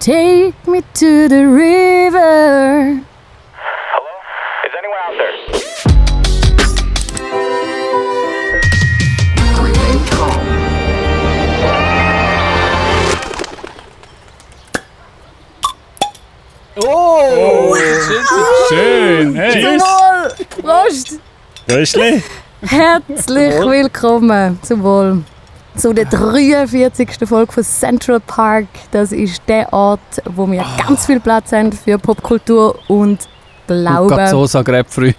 Take me to the river. Hello? Is anyone out there? Oh, schön. Hey. Zum Wohl! Prost! Röschli? Herzlich willkommen zum Wohl zu der 43. Folge von Central Park. Das ist der Ort, wo wir ganz viel Platz haben für Popkultur und Glauben. Gazzosa Grapefruit.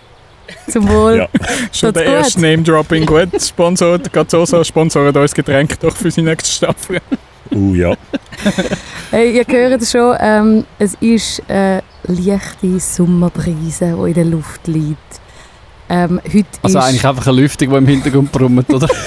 Zum Wohl. Ja. Schon der erste? Name-Dropping gut. Sponsor, Gazzosa sponsort uns Getränk doch für die nächste Staffel. Uh, ja. Hey, ihr hört es schon, ähm, es ist eine leichte Sommerbrise, die in der Luft liegt. Ähm, heute Also ist, eigentlich einfach eine Lüftung, die im Hintergrund brummt, oder?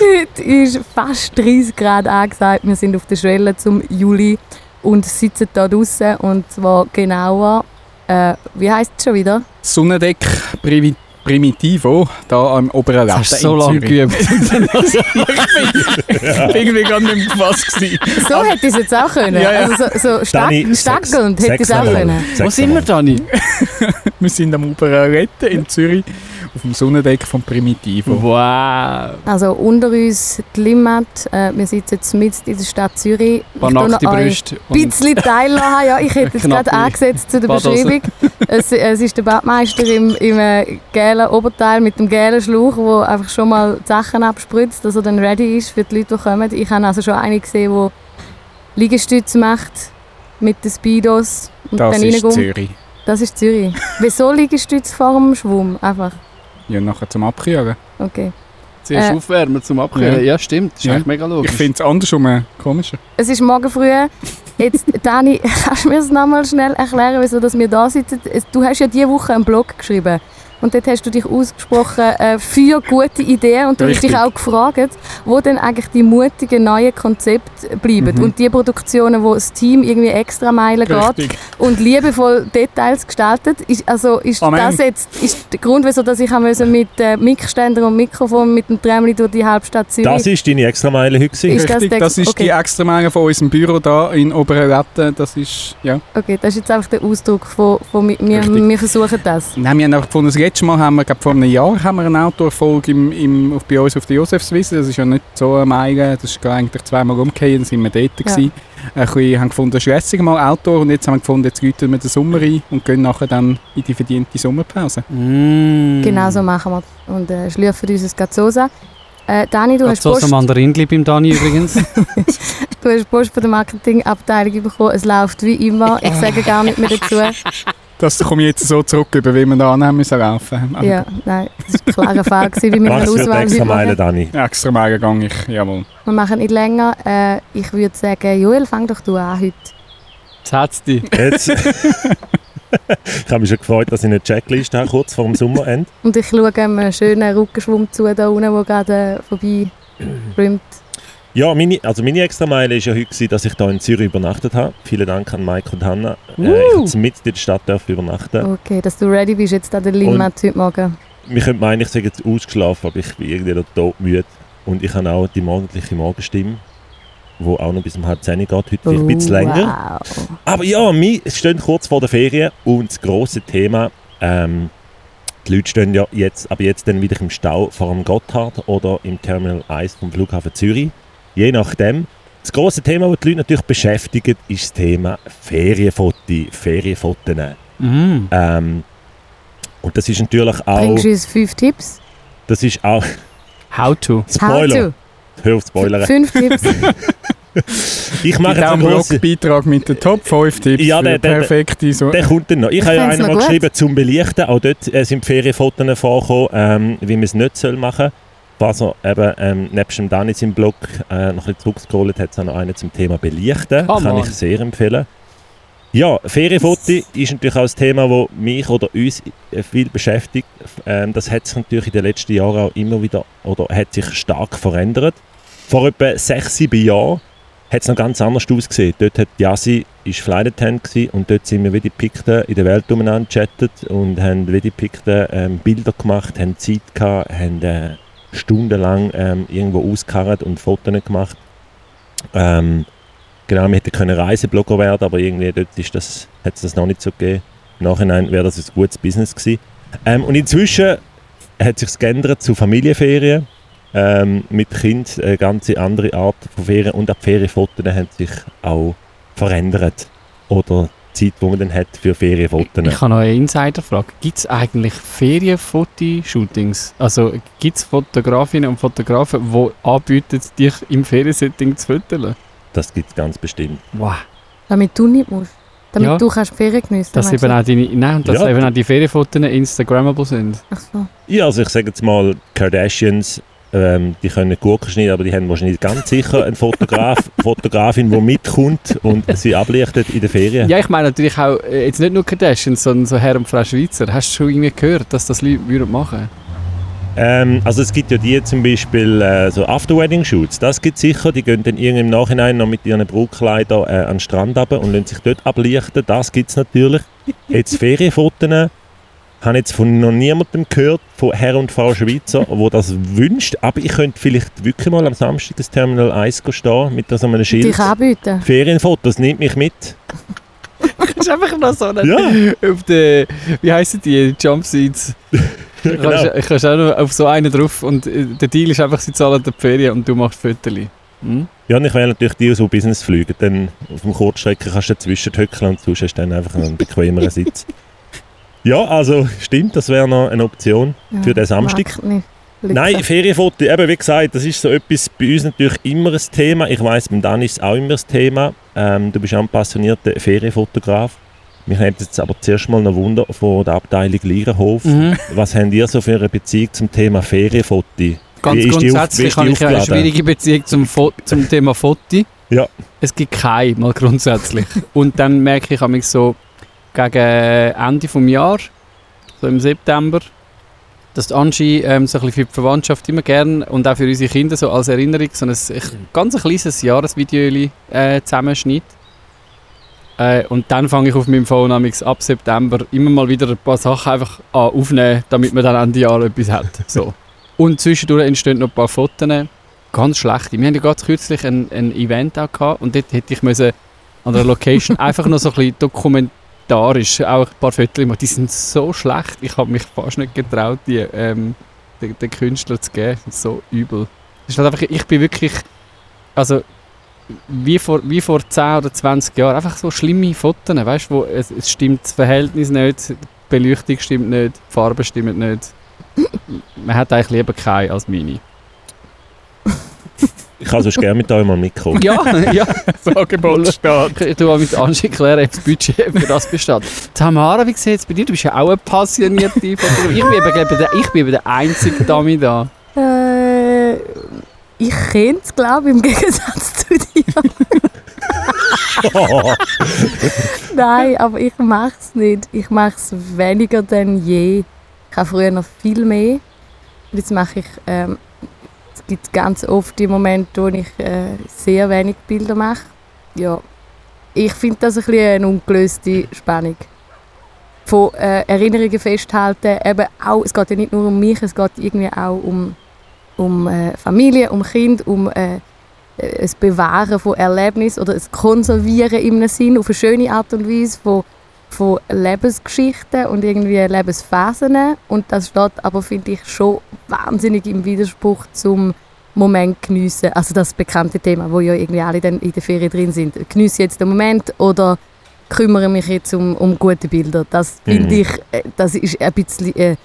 Heute ist fast 30 Grad angesagt. Wir sind auf der Schwelle zum Juli und sitzen hier draußen. Und zwar genauer, äh, wie heisst es schon wieder? Sonnendeck Primi Primitivo, da am oberen Ah, Latte Hast du so in lange Zürich. geübt? Ich bin irgendwie gar nicht mehr gefasst. gewesen. So hätte ich es jetzt auch können. Ja, ja. Also so, so stackelnd hätte ich es auch können. Wo sind wir. Dani? Wir sind am oberen Latte in Zürich auf dem Sonnendeck von Primitivo. Wow. Also unter uns die Limmat. Äh, wir sitzen jetzt mitten in der Stadt Zürich. Ich Paar tue noch nackte euch Brüste. ein bisschen teilhaben. Ja, ich hätte Knappe gerade angesetzt zu der. Beschreibung. Es, es ist der Badmeister im, im äh, gelben Oberteil mit dem gelben Schlauch, der einfach schon mal die Sachen abspritzt, dass er dann ready ist für die Leute, die kommen. Ich habe also schon eine gesehen, die Liegestütze macht mit den Speedos und Das dann ist. Zürich. Das ist Zürich. Wieso Liegestütze vor dem Schwumm? Einfach. Ja, nachher zum Abkühlen. Okay. Zuerst Äh. aufwärmen zum Abkühlen. Ja. Ja, stimmt. Das ist Ja. eigentlich mega logisch. Ich finde es andersrum äh, komischer. Es ist morgen früh. Jetzt, Dani, kannst du mir das nochmal schnell erklären, wieso dass wir da sitzen? Du hast ja diese Woche einen Blog geschrieben. Und dort hast du dich ausgesprochen äh, für gute Ideen. Und du hast Richtig. dich auch gefragt, wo denn eigentlich die mutigen neuen Konzepte bleiben. Mhm. Und die Produktionen, wo das Team irgendwie extra Meilen geht und liebevoll Details gestaltet. Ist, also ist Amen. das jetzt ist der Grund, wieso dass ich müssen mit äh, Mikständer und Mikrofon mit dem Tramli durch die Halbstadt Zürich Das war deine Extrameile heute. gewesen. Ist das Richtig, das ist die okay. Extramenge von unserem Büro da in Oberlatte. Das ist, ja. Okay, das ist jetzt einfach der Ausdruck von, von wir, Richtig. wir versuchen das. Nein, wir haben einfach gefunden, letzte Mal haben wir, glaub, vor einem Jahr haben wir eine Outdoor-Folge im, im, bei uns auf der Josefswiese. Das ist ja nicht so eine Meile, das ist eigentlich zweimal umgekehrt, dann sind wir dort. Ja. Ja. Ein bisschen, haben gefunden, stressig mal Outdoor und jetzt haben wir gefunden, jetzt läuten wir den Sommer ein und gehen nachher dann in die verdiente Sommerpause. Mm. Genau so machen wir und äh, schlürfen unser Gazzosa. Äh, Dani, du hast, So Post, ein Mandarinli beim Dani übrigens. du hast Post von der Marketingabteilung bekommen. Es läuft wie immer. Ich sage gar nicht mehr dazu. Das komme ich jetzt so zurück, über wie wir da annehmen müssen laufen. Ja, nein, das war ein klarer Fall, gewesen, wie wir eine Auswahl heute Extrameile, machen. Dani? Extra Meile gehe ich, jawohl. Wir machen nicht länger. Äh, ich würde sagen, Joel, fang doch du an heute. Jetzt hat's dich. Jetzt. ich habe mich schon gefreut, dass ich eine Checkliste habe, kurz vor dem Sommerende. Und ich schaue einem schönen Rückenschwumm zu, da unten, der gerade äh, vorbei schwimmt. Ja, meine, also meine Extrameile war ja heute, gewesen, dass ich hier in Zürich übernachtet habe. Vielen Dank an Mike und Hanna. Äh, ich Uh. durfte mit in der Stadt dürfen übernachten. Okay, dass du ready bist jetzt an der Limmat heute Morgen. Wir könnten meinen, ich sei jetzt ausgeschlafen, aber ich bin irgendwie noch todmüde. Und ich habe auch die morgendliche Morgenstimme, die auch noch bis um halb zehn geht. Heute vielleicht ein bisschen länger. Wow. Aber ja, wir stehen kurz vor der Ferien und das grosse Thema, ähm, die Leute stehen ja jetzt, aber jetzt dann wieder im Stau vor dem Gotthard oder im Terminal 1 vom Flughafen Zürich. Je nachdem. Das grosse Thema, das die Leute natürlich beschäftigt, ist das Thema Ferienfoto, Ferienfotos. Mm. Ähm, und das ist natürlich auch, Bringst du uns fünf Tipps? das ist auch, How to. Spoiler, hör auf How Spoiler. to? Fünf Tipps. Ich mache jetzt einen grossen, Blogbeitrag mit den Top 5 Tipps Ja, der- der- perfekte so. Der kommt dann noch. Ich, Ich habe ja einmal geschrieben zum Belichten. Auch dort äh, sind Ferienfotos vorgekommen, ähm, wie man es nicht soll machen soll. Was er eben ähm, nebst dem Dani im Blog äh, noch ein bisschen zurückgescrollt hat, noch einen zum Thema Belichten. Come Kann ich sehr empfehlen. Ja, Ferienfoto ist natürlich auch ein Thema, das mich oder uns viel beschäftigt. Ähm, das hat sich natürlich in den letzten Jahren auch immer wieder oder hat sich stark verändert. Vor etwa sechs, sieben Jahren hat es noch ganz anders ausgesehen. Dort hat Yassi ist Flight Attendant gewesen und dort sind wir wie die Pikten in der Welt umeinander gechattet und haben wie die Pikten ähm, Bilder gemacht, haben Zeit gehabt, haben äh, stundenlang ähm, irgendwo ausgekarrt und Fotos gemacht. Ähm, Genau, wir hätten können Reiseblogger werden, aber irgendwie dort ist das, hat es das noch nicht so gegeben. Im Nachhinein wäre das ein gutes Business gewesen. Ähm, und inzwischen hat sich geändert zu Familienferien. Ähm, mit Kind eine ganz andere Art von Ferien und auch die Ferienfotos haben sich auch verändert. Oder Zeit, die man dann hat für Ferienfotos. Ich habe noch eine Insiderfrage. Gibt es eigentlich Ferienfotoshootings? Also gibt es Fotografinnen und Fotografen, die anbieten, dich im Feriensetting zu fotografieren? Das gibt es ganz bestimmt. Wow. Damit du nicht musst. Damit Ja. du kannst die Ferien geniessen Dass eben auch, deine, nein, dass Ja. eben auch die Ferienfotos Instagrammable sind. Ach so. Ja, also ich sage jetzt mal, Kardashians, ähm, die können Gurken schneiden, aber die haben wahrscheinlich ganz sicher einen Fotograf, Fotografin, die mitkommt und sie ablichtet in der Ferien. Ja, ich meine natürlich auch, äh, jetzt nicht nur Kardashians, sondern so Herr und Frau Schweizer. Hast du schon irgendwie gehört, dass das Leute würden machen Ähm, also es gibt ja die zum Beispiel äh, so After-Wedding-Shoots, das gibt sicher, die gehen dann irgendwie im Nachhinein noch mit ihren Brautkleidern äh, an den Strand runter und lassen sich dort ablichten, das gibt es natürlich. Jetzt Ferienfotos habe jetzt von noch niemandem gehört, von Herr und Frau Schweizer, wo das wünscht, aber ich könnte vielleicht wirklich mal am Samstag das Terminal 1 gehen stehen mit so einem Schild. Dich anbieten. Ferienfotos, nimmt mich mit. Das ist einfach noch so eine... Ja, Auf den, wie heissen die, Jumpseats? genau. Kannst, kannst auch noch auf so einen drauf und äh, der Deal ist einfach, sie zahlen die Ferien und du machst Fotos. Hm? Ja, und ich wähle natürlich die, die so Business fliegen. Dann auf dem Kurzstrecken kannst du dazwischen höckeln und sonst hast du dann einfach einen bequemeren Sitz. Ja, also stimmt, das wäre noch eine Option Ja, für den Samstag. Nein. Ferienfoto, eben wie gesagt, das ist so etwas bei uns natürlich immer ein Thema. Ich weiss, beim Dan ist es auch immer ein Thema. Ähm, du bist auch ein passionierter Ferienfotograf. Mich hat jetzt aber zuerst mal noch Wunder von der Abteilung Lierenhof. Mhm. Was habt ihr so für eine Beziehung zum Thema Ferienfoto? Ganz Wie ist grundsätzlich die habe ich eine schwierige Beziehung zum, Fo zum Thema Foto. Ja. Es gibt keine, mal grundsätzlich. und dann merke ich mich so gegen Ende des Jahres, so im September, dass Angie ähm, so ein bisschen für die Verwandtschaft immer gern und auch für unsere Kinder so als Erinnerung so ein ich- ganz ein kleines Jahresvideo äh, zusammenschneidet. Äh, und dann fange ich auf meinem Phone ab September immer mal wieder ein paar Sachen einfach an aufnehmen, damit man dann Ende Jahr etwas hat. So. Und zwischendurch entstehen noch ein paar Fotos. Ganz schlechte. Wir haben ja gerade kürzlich ein, ein Event auch gehabt und dort hätte ich müssen an der Location einfach noch so ein bisschen dokumentarisch auch ein paar Fotos machen. Die sind so schlecht, ich habe mich fast nicht getraut, die ähm, den, den Künstler zu geben. So übel. Ist halt einfach, ich bin wirklich, also wie vor, wie vor 10 oder 20 Jahren, einfach so schlimme Fotos, weißt wo es, es stimmt das Verhältnis nicht, die Beleuchtung stimmt nicht, die Farben stimmen nicht. Man hat eigentlich lieber keine als meine. Ich kann sonst gerne mit euch mal mitkommen. Ja, ja. Das Angebot steht. Mal mit Angie klären, ob das Budget für das besteht. Tamara, wie sieht es bei dir? Du bist ja auch eine passionierte Fotografin. Ich bin eben, glaub ich, der, ich bin eben der einzige Dummy da. Äh, ich kenne es, glaube ich, im Gegensatz zu dir. Nein, aber ich mache es nicht. Ich mache es weniger denn je. Ich habe früher noch viel mehr. Und Jetzt mache ich, ähm, es gibt ganz oft die Momente, wo ich äh, sehr wenig Bilder mache. Ja, ich finde das ein bisschen eine ungelöste Spannung. Von äh, Erinnerungen festhalten, eben auch, es geht ja nicht nur um mich, es geht irgendwie auch um, um äh, Familie, um Kind, um äh, äh, das Bewahren von Erlebnissen oder das Konservieren im einem Sinn, auf eine schöne Art und Weise von, von Lebensgeschichten und irgendwie Lebensphasen. Und das steht aber, finde ich, schon wahnsinnig im Widerspruch zum Moment geniessen. Also das bekannte Thema, wo ja irgendwie alle dann in der Ferien drin sind. Geniesse jetzt den Moment oder kümmere mich jetzt um, um gute Bilder. Das finde Mhm. ich, äh, das ist ein bisschen äh,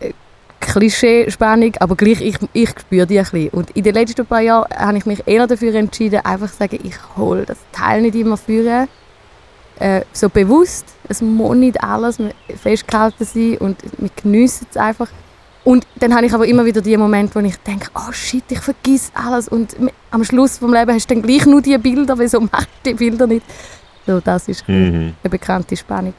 äh, Klischee-Spannung, aber gleich, ich, ich spüre die ein bisschen. Und in den letzten paar Jahren habe ich mich eher dafür entschieden, einfach zu sagen, ich hole das Teil nicht immer führen. Äh, so bewusst, es muss nicht alles festgehalten sein und wir geniessen es einfach. Und dann habe ich aber immer wieder die Momente, wo ich denke, oh shit, ich vergiss alles und am Schluss vom Leben hast du dann gleich nur die Bilder, wieso machst du die Bilder nicht? So, das ist Mhm. eine bekannte Spannung.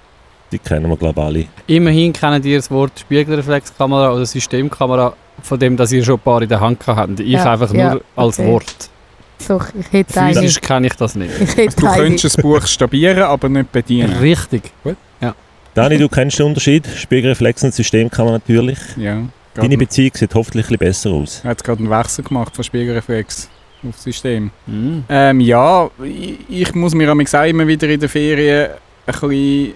Die kennen wir, glaube ich, alle. Immerhin kennen ihr das Wort Spiegelreflexkamera oder Systemkamera, von dem, dass ihr schon ein paar in der Hand habt. Ich Ja, einfach ja, nur als okay. Wort. Doch, ich hätte eine. Physisch kenne ich das nicht. Ich hätte Du eine. könntest ein Buch stabieren, aber nicht bedienen. Richtig. Dani, du kennst den Unterschied. Spiegelreflex und System kann man natürlich. Ja. Deine Beziehung sieht hoffentlich ein bisschen besser aus. Er hat gerade einen Wechsel gemacht von Spiegelreflex. aufs System. Mhm. Ähm, ja, ich, ich muss mir am auch immer wieder in den Ferien ein bisschen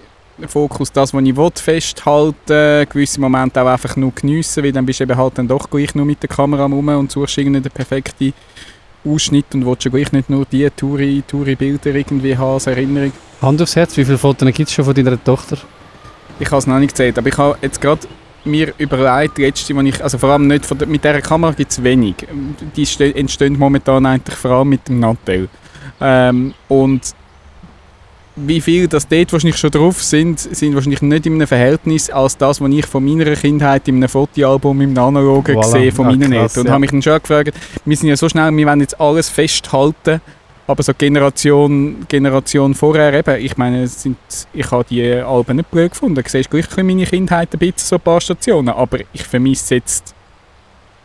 Fokus, das, was ich will, festhalten, gewisse Momente auch einfach nur geniessen, weil dann bist du eben halt dann doch gleich nur mit der Kamera rum und suchst irgendwie den perfekten Ausschnitt und willst ja gleich nicht nur die Touri, Touri-Bilder irgendwie haben als Erinnerung. Hand aufs Herz, wie viele Fotos gibt es schon von deiner Tochter? Ich habe es noch nicht gezählt, aber ich habe jetzt gerade mir überlegt, letzte, ich, also vor allem nicht von der, mit dieser Kamera gibt es wenig. Die ste- entstehen momentan eigentlich vor allem mit dem Nattel. Ähm, und wie viel das dort wahrscheinlich schon drauf sind, sind wahrscheinlich nicht in einem Verhältnis als das, was ich von meiner Kindheit in einem Fotoalbum im Analogen Voilà. sehe von Ah, meinen Eltern. Und ja. habe mich dann schon gefragt, wir sind ja so schnell, wir wollen jetzt alles festhalten, aber so Generation, Generation vorher eben, ich meine, sind, ich habe die Alben nicht blöd gefunden. Du siehst gleich meine Kindheit ein bisschen, so ein paar Stationen, aber ich vermisse jetzt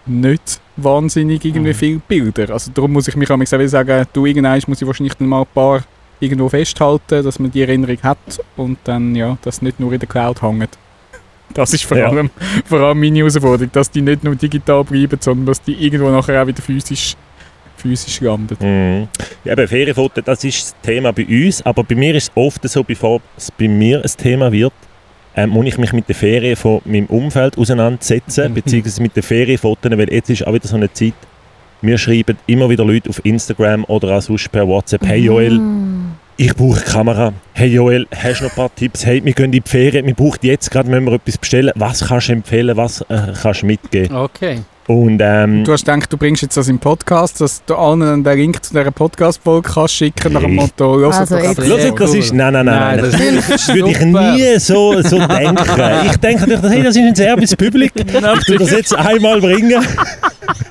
nicht wahnsinnig irgendwie Mhm. viele Bilder. Also darum muss ich mich auch sagen, du, irgendwann muss ich wahrscheinlich mal ein paar irgendwo festhalten, dass man die Erinnerung hat und dann, ja, das nicht nur in der Cloud hängt. Das ist vor, Ja. allem, vor allem meine Herausforderung, dass die nicht nur digital bleiben, sondern dass die irgendwo nachher auch wieder physisch, physisch landen. Mhm. Ja, eben, Ferienfoto, das ist das Thema bei uns, aber bei mir ist es oft so, bevor es bei mir ein Thema wird, ähm, muss ich mich mit den Ferien von meinem Umfeld auseinandersetzen, Mhm. beziehungsweise mit den Ferienfotos, weil jetzt ist auch wieder so eine Zeit, mir schreiben immer wieder Leute auf Instagram oder auch sonst per WhatsApp, hey Joel, Mm. ich brauche eine Kamera. Hey Joel, hast du noch ein paar Tipps? Hey, wir gehen in die Ferien, wir brauchen jetzt gerade, müssen wir etwas bestellen. Was kannst du empfehlen, was äh, kannst du mitgeben? Okay. Und ähm, Du hast gedacht, du bringst jetzt das im Podcast, dass du allen den Link zu dieser Podcast-Folge kannst schicken nach dem. Motto, «Hört Also Schau, Sehr das cool. ist. Nein, nein, nein, nein. Nein, das, das das würde ich nie so, so denken. Ich denke natürlich, hey, das ist ein serbisches Publikum. Ich tue das jetzt einmal bringen.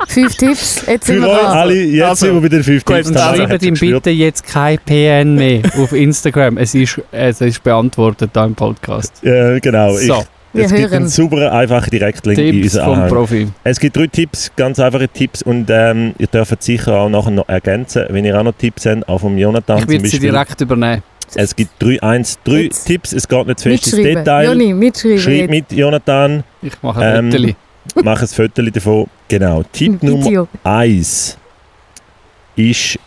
Fünf Tipps, jetzt sind wir dran. alle. Jetzt Also, sind wir bei den fünf gut, Tipps. Und Also, schreibt ihm bitte jetzt kein PN mehr auf Instagram. Es ist, es ist beantwortet da im Podcast. Ja, genau. Ich, So, Wir es gibt einen hören. sauberen, einfachen Direktlink in Tipps unseren vom Anhang. Profi. Es gibt drei Tipps, ganz einfache Tipps und ähm, ihr dürft sicher auch nachher noch ergänzen, wenn ihr auch noch Tipps habt, auch vom Jonathan Ich zum werde sie direkt übernehmen. Es gibt drei, eins, drei Jetzt. Tipps, es geht nicht zu fest ins. Detail. Joni, mitschreiben. Schreib mit, Jonathan, Ich mache ein Ähm. Mach ein Foto davon. Genau. Tipp Nummer Video. eins ist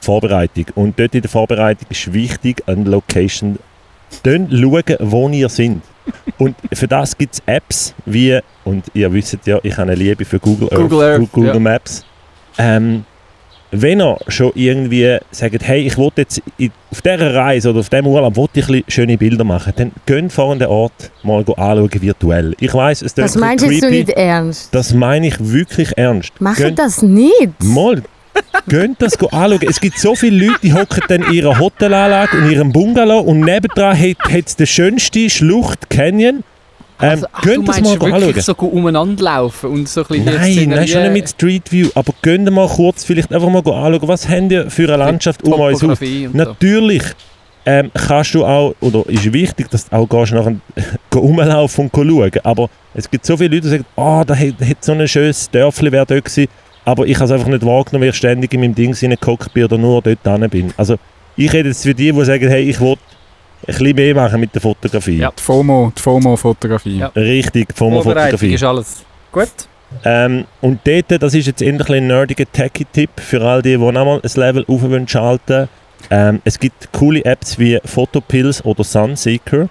Vorbereitung. Und dort in der Vorbereitung ist wichtig, an der Location dann schauen, wo ihr sind. Und für das gibt es Apps wie, und ihr wisst ja, ich habe eine Liebe für Google Earth, Google Earth, Google ja. Maps. Ähm, wenn ihr schon irgendwie sagt, hey, ich will jetzt auf dieser Reise oder auf diesem Urlaub will ich schöne Bilder machen, dann geht vor den Ort mal anschauen virtuell. Ich weiß, es Das meinst du creepy. nicht ernst? Das meine ich wirklich ernst. Mach Geht- das nicht. Mal, Geht das anschauen. Es gibt so viele Leute, die hocken dann in ihrer Hotelanlage und in ihrem Bungalow und nebendran hat es den schönsten Schlucht Canyon. Ähm, Also, ach, du das meinst mal wirklich so umeinander laufen und so ein bisschen die Nein, nein, schon nicht mit Street View, aber gehen mal kurz vielleicht einfach mal anschauen, was haben wir für eine Landschaft um uns herum. Natürlich ähm, kannst du auch, oder ist wichtig, dass du auch gehst nachher go rumlaufen und schauen. Aber es gibt so viele Leute, die sagen, ah, da hat so ein schönes Dörfli wäre dort gewesen, aber ich habe es einfach nicht wahrgenommen, weil ich ständig in meinem Ding reingehockt bin oder nur dort dran bin. Also ich rede jetzt für die, die sagen, hey, ich will ein bisschen mehr machen mit der Fotografie. Ja. Die FOMO, die FOMO-Fotografie. Ja. Richtig, von der Vorbereitung Fotografie. ist alles. Gut. Ähm, und dort, das ist jetzt endlich ein nerdiger Techie-Tipp für all die, die nochmal ein Level auf wollen schalten ähm, Es gibt coole Apps wie Photopills oder Sunseeker.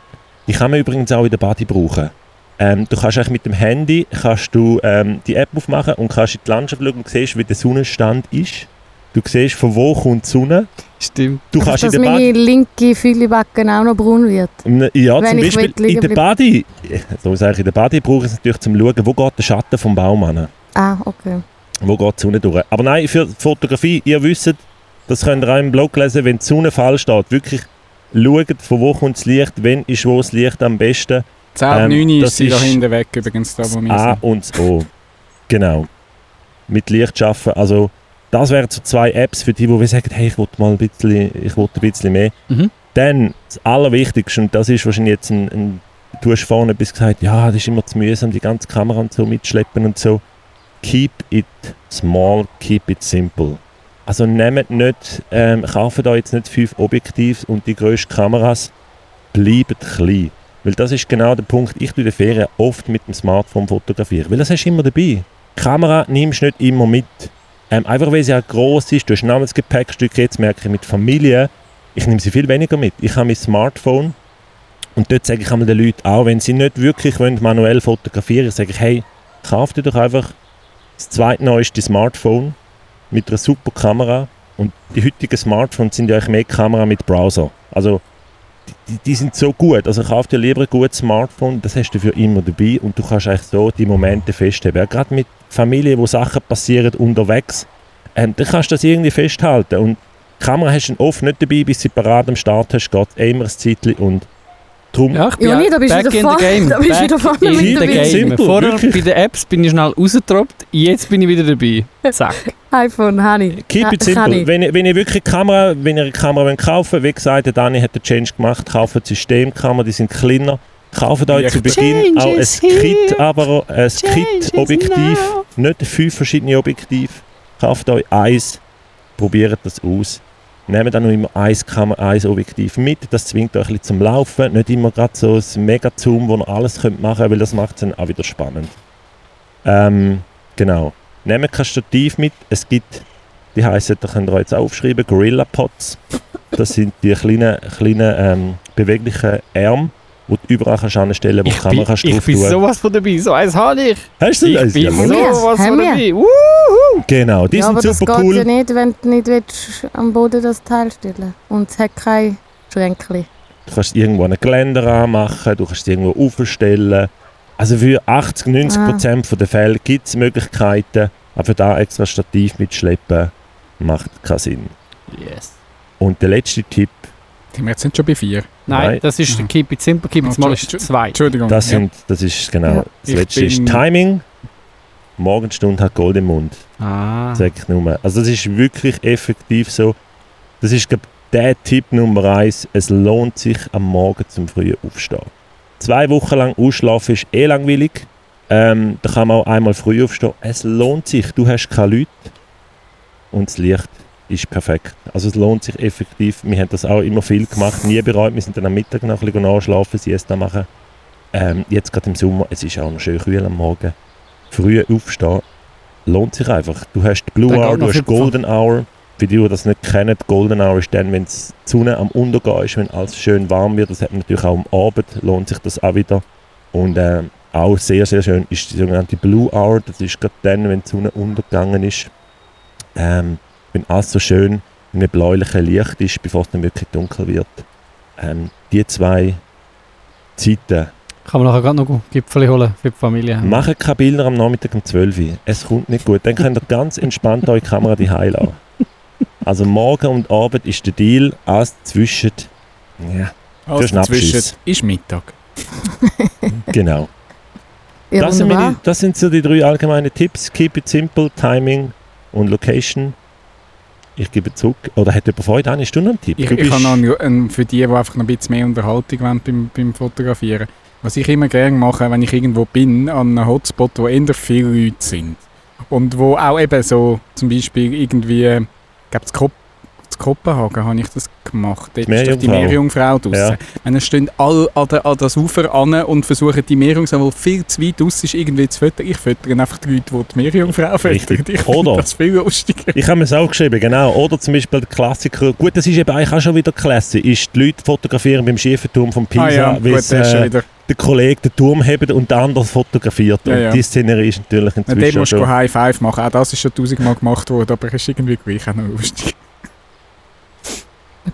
Die kann man übrigens auch in der Body brauchen. Ähm, du kannst eigentlich mit dem Handy kannst du, ähm, die App aufmachen und kannst in die Landschaft schauen und siehst, wie der Sonnenstand ist. Du siehst, von wo kommt die Sonne. Stimmt. Du Dass kannst in dass der meine linke Füllbacken auch noch braun wird. Ja, zum Beispiel in der Body... So sage ich, in der Body brauche ich es natürlich zum Schauen, wo geht der Schatten vom Baum an. Ah, okay. Wo geht die Sonne durch? Aber nein, für die Fotografie, ihr wisst, das könnt ihr auch im Blog lesen, wenn die Sonne falsch steht. Wirklich schaut, von wo kommt das Licht, wenn ist wo das Licht am besten. 10 Ähm, und 9 das ist sie da hinten weg übrigens, da wo wir A sind. und das O. Genau. Mit Licht arbeiten. Also, das wären so zwei Apps für die, die sagen, hey, ich will mal ein bisschen, ich will ein bisschen mehr. Mhm. Dann, das Allerwichtigste, und das ist wahrscheinlich jetzt ein, ein du hast vorhin etwas gesagt, ja, das ist immer zu mühsam, die ganze Kamera und so mitschleppen und so. Keep it small, keep it simple. Also nehmt nicht, ähm, kauft da jetzt nicht fünf Objektive und die grössten Kameras, bleibt klein. Weil das ist genau der Punkt, ich tue in den Ferien oft mit dem Smartphone fotografieren, weil das hast du immer dabei. Die Kamera nimmst du nicht immer mit. Ähm, einfach weil sie auch gross ist, du hast ein Namensgepäckstück, jetzt merke ich mit Familie, ich nehme sie viel weniger mit. Ich habe mein Smartphone und dort sage ich einmal den Leuten auch, wenn sie nicht wirklich wollen, manuell fotografieren sage ich, hey, kauf dir doch einfach das zweitneueste Smartphone mit einer super Kamera und die heutigen Smartphones sind ja eigentlich mehr Kamera mit Browser. Also die, die sind so gut. Also kauf dir lieber ein gutes Smartphone, das hast du für immer dabei und du kannst eigentlich so die Momente festhalten. Ja, Gerade mit Familie, wo Sachen passieren unterwegs, ähm, dann kannst du das irgendwie festhalten. Und die Kamera hast du oft nicht dabei, bis sie parat am Start hast, geht immer ein Zeitchen und Ja, ich bin Joni, auch da bist du back wieder in the vorne- game. da bist wieder vorne in mit the game. Simpel, Vorher wirklich. bei den Apps bin ich schnell rausgetroppt, jetzt bin ich wieder dabei. Zack. iPhone, ich. Keep it simple. Wenn ihr, wenn ihr wirklich Kamera, wenn ihr eine Kamera wollt kaufen wollt, wie gesagt, der Dani hat den Change gemacht, kauft die Systemkamera, die sind kleiner. Kauft euch zu. Beginn auch ein Kit, aber ein Kit-Objektiv, nicht fünf verschiedene Objektive. Kauft euch eins, probiert das aus. Nehmt dann noch immer ein, Kamera, Objektiv mit, das zwingt euch ein bisschen zum Laufen. Nicht immer gerade so ein Mega-Zoom, wo ihr alles könnt machen könnt, weil das macht es dann auch wieder spannend. Ähm, genau. Nehmt kein Stativ mit. Es gibt, die heißen, da könnt ihr jetzt aufschreiben, Gorilla Pots. Das sind die kleinen, kleinen ähm, beweglichen Arme, die du überall kannst anstellen kannst, wo die Ich bin, Kamera kannst ich bin tun. sowas von dabei, so eins habe ich. Hast du Ich das? bin Ja, Haben wir? sowas von dabei. Wuhu. Genau, die ja, aber sind das super geht cool. ja nicht, wenn du nicht willst, am Boden das Teil stellen Und es hat kein Schränkchen. Du kannst irgendwo einen Geländer anmachen, du kannst es irgendwo aufstellen. Also für 80, 90 Ah. Prozent der Fälle gibt es Möglichkeiten, aber für da extra Stativ mitschleppen macht keinen Sinn. Yes. Und der letzte Tipp, Sind wir jetzt nicht schon bei vier? Nein, Nein. das ist Mhm. Keep It Simple, Keep It Oh, Small ist zwei. Entschuldigung. das, sind, das ist genau das Ich letzte ist bin- Timing. Morgenstunde hat Gold im Mund, Ah. sag ich nur. Also das ist wirklich effektiv so. Das ist glaub, der Tipp Nummer eins. Es lohnt sich am Morgen zum frühen Aufstehen. Zwei Wochen lang ausschlafen ist eh langweilig. Ähm, da kann man auch einmal früh aufstehen. Es lohnt sich. Du hast keine Leute und das Licht ist perfekt. Also es lohnt sich effektiv. Wir haben das auch immer viel gemacht, nie bereut. Wir sind dann am Mittag noch ein bisschen nachschlafen, Siesta machen. Ähm, jetzt gerade im Sommer, es ist auch noch schön kühl am Morgen. Früh aufstehen lohnt sich einfach. Du hast die Blue Dann Hour, du hast Golden Hour. Für die, die das nicht kennen, die Golden Hour ist dann, wenn die Sonne am Untergehen ist, wenn alles schön warm wird. Das hat man natürlich auch am Abend, lohnt sich das auch wieder. Und ähm, auch sehr, sehr schön ist die sogenannte Blue Hour. Das ist gerade dann, wenn die Sonne untergegangen ist. Ähm, wenn alles so schön in einem bläulichen Licht ist, bevor es dann wirklich dunkel wird. Ähm, die zwei Zeiten. Kann man nachher gerade noch Gipfel holen für die Familie. Macht keine Bilder am Nachmittag um 12 Uhr. Es kommt nicht gut. Dann könnt ihr ganz entspannt eure Kamera die lassen. Also morgen und Abend ist der Deal. Alles zwischen. Ja, Also Schnappschiss. dazwischen ist Mittag. genau. Ja, das, sind meine, das sind so die drei allgemeinen Tipps. Keep it simple, Timing und Location. Ich gebe zurück. Oder hat jemand Freude? Eine Stunde einen Tipp? Ich, Du ich habe noch einen, einen für die, die einfach noch ein bisschen mehr Unterhaltung wollen beim, beim Fotografieren. Was ich immer gerne mache, wenn ich irgendwo bin, an einem Hotspot, wo eher viele Leute sind. Und wo auch eben so, zum Beispiel irgendwie, ich glaube, Kop zu Kopenhagen habe ich das gemacht. Dort ist doch die Meerjungfrau. Draussen. Ja. Dann stehen alle an, der, an das Ufer an und versuchen die Meerjungfrau, die viel zu weit aus ist, irgendwie zu füttern. Ich füttere einfach die Leute, die die Meerjungfrau füttern. Ich Oder? das viel lustiger. Ich habe mir es auch geschrieben, genau. Oder zum Beispiel der Klassiker, gut, das ist eben eigentlich auch schon wieder Klasse, ist die Leute fotografieren beim Schiefenturm von Pisa, ah ja, weil gut, äh, der Kollege den Turm hebt und der andere fotografiert. Ja, und ja. die Szenerie ist natürlich Na, inzwischen dort musst du. High Five machen. Auch das ist schon tausendmal gemacht worden, aber es ist irgendwie gleich auch noch lustig.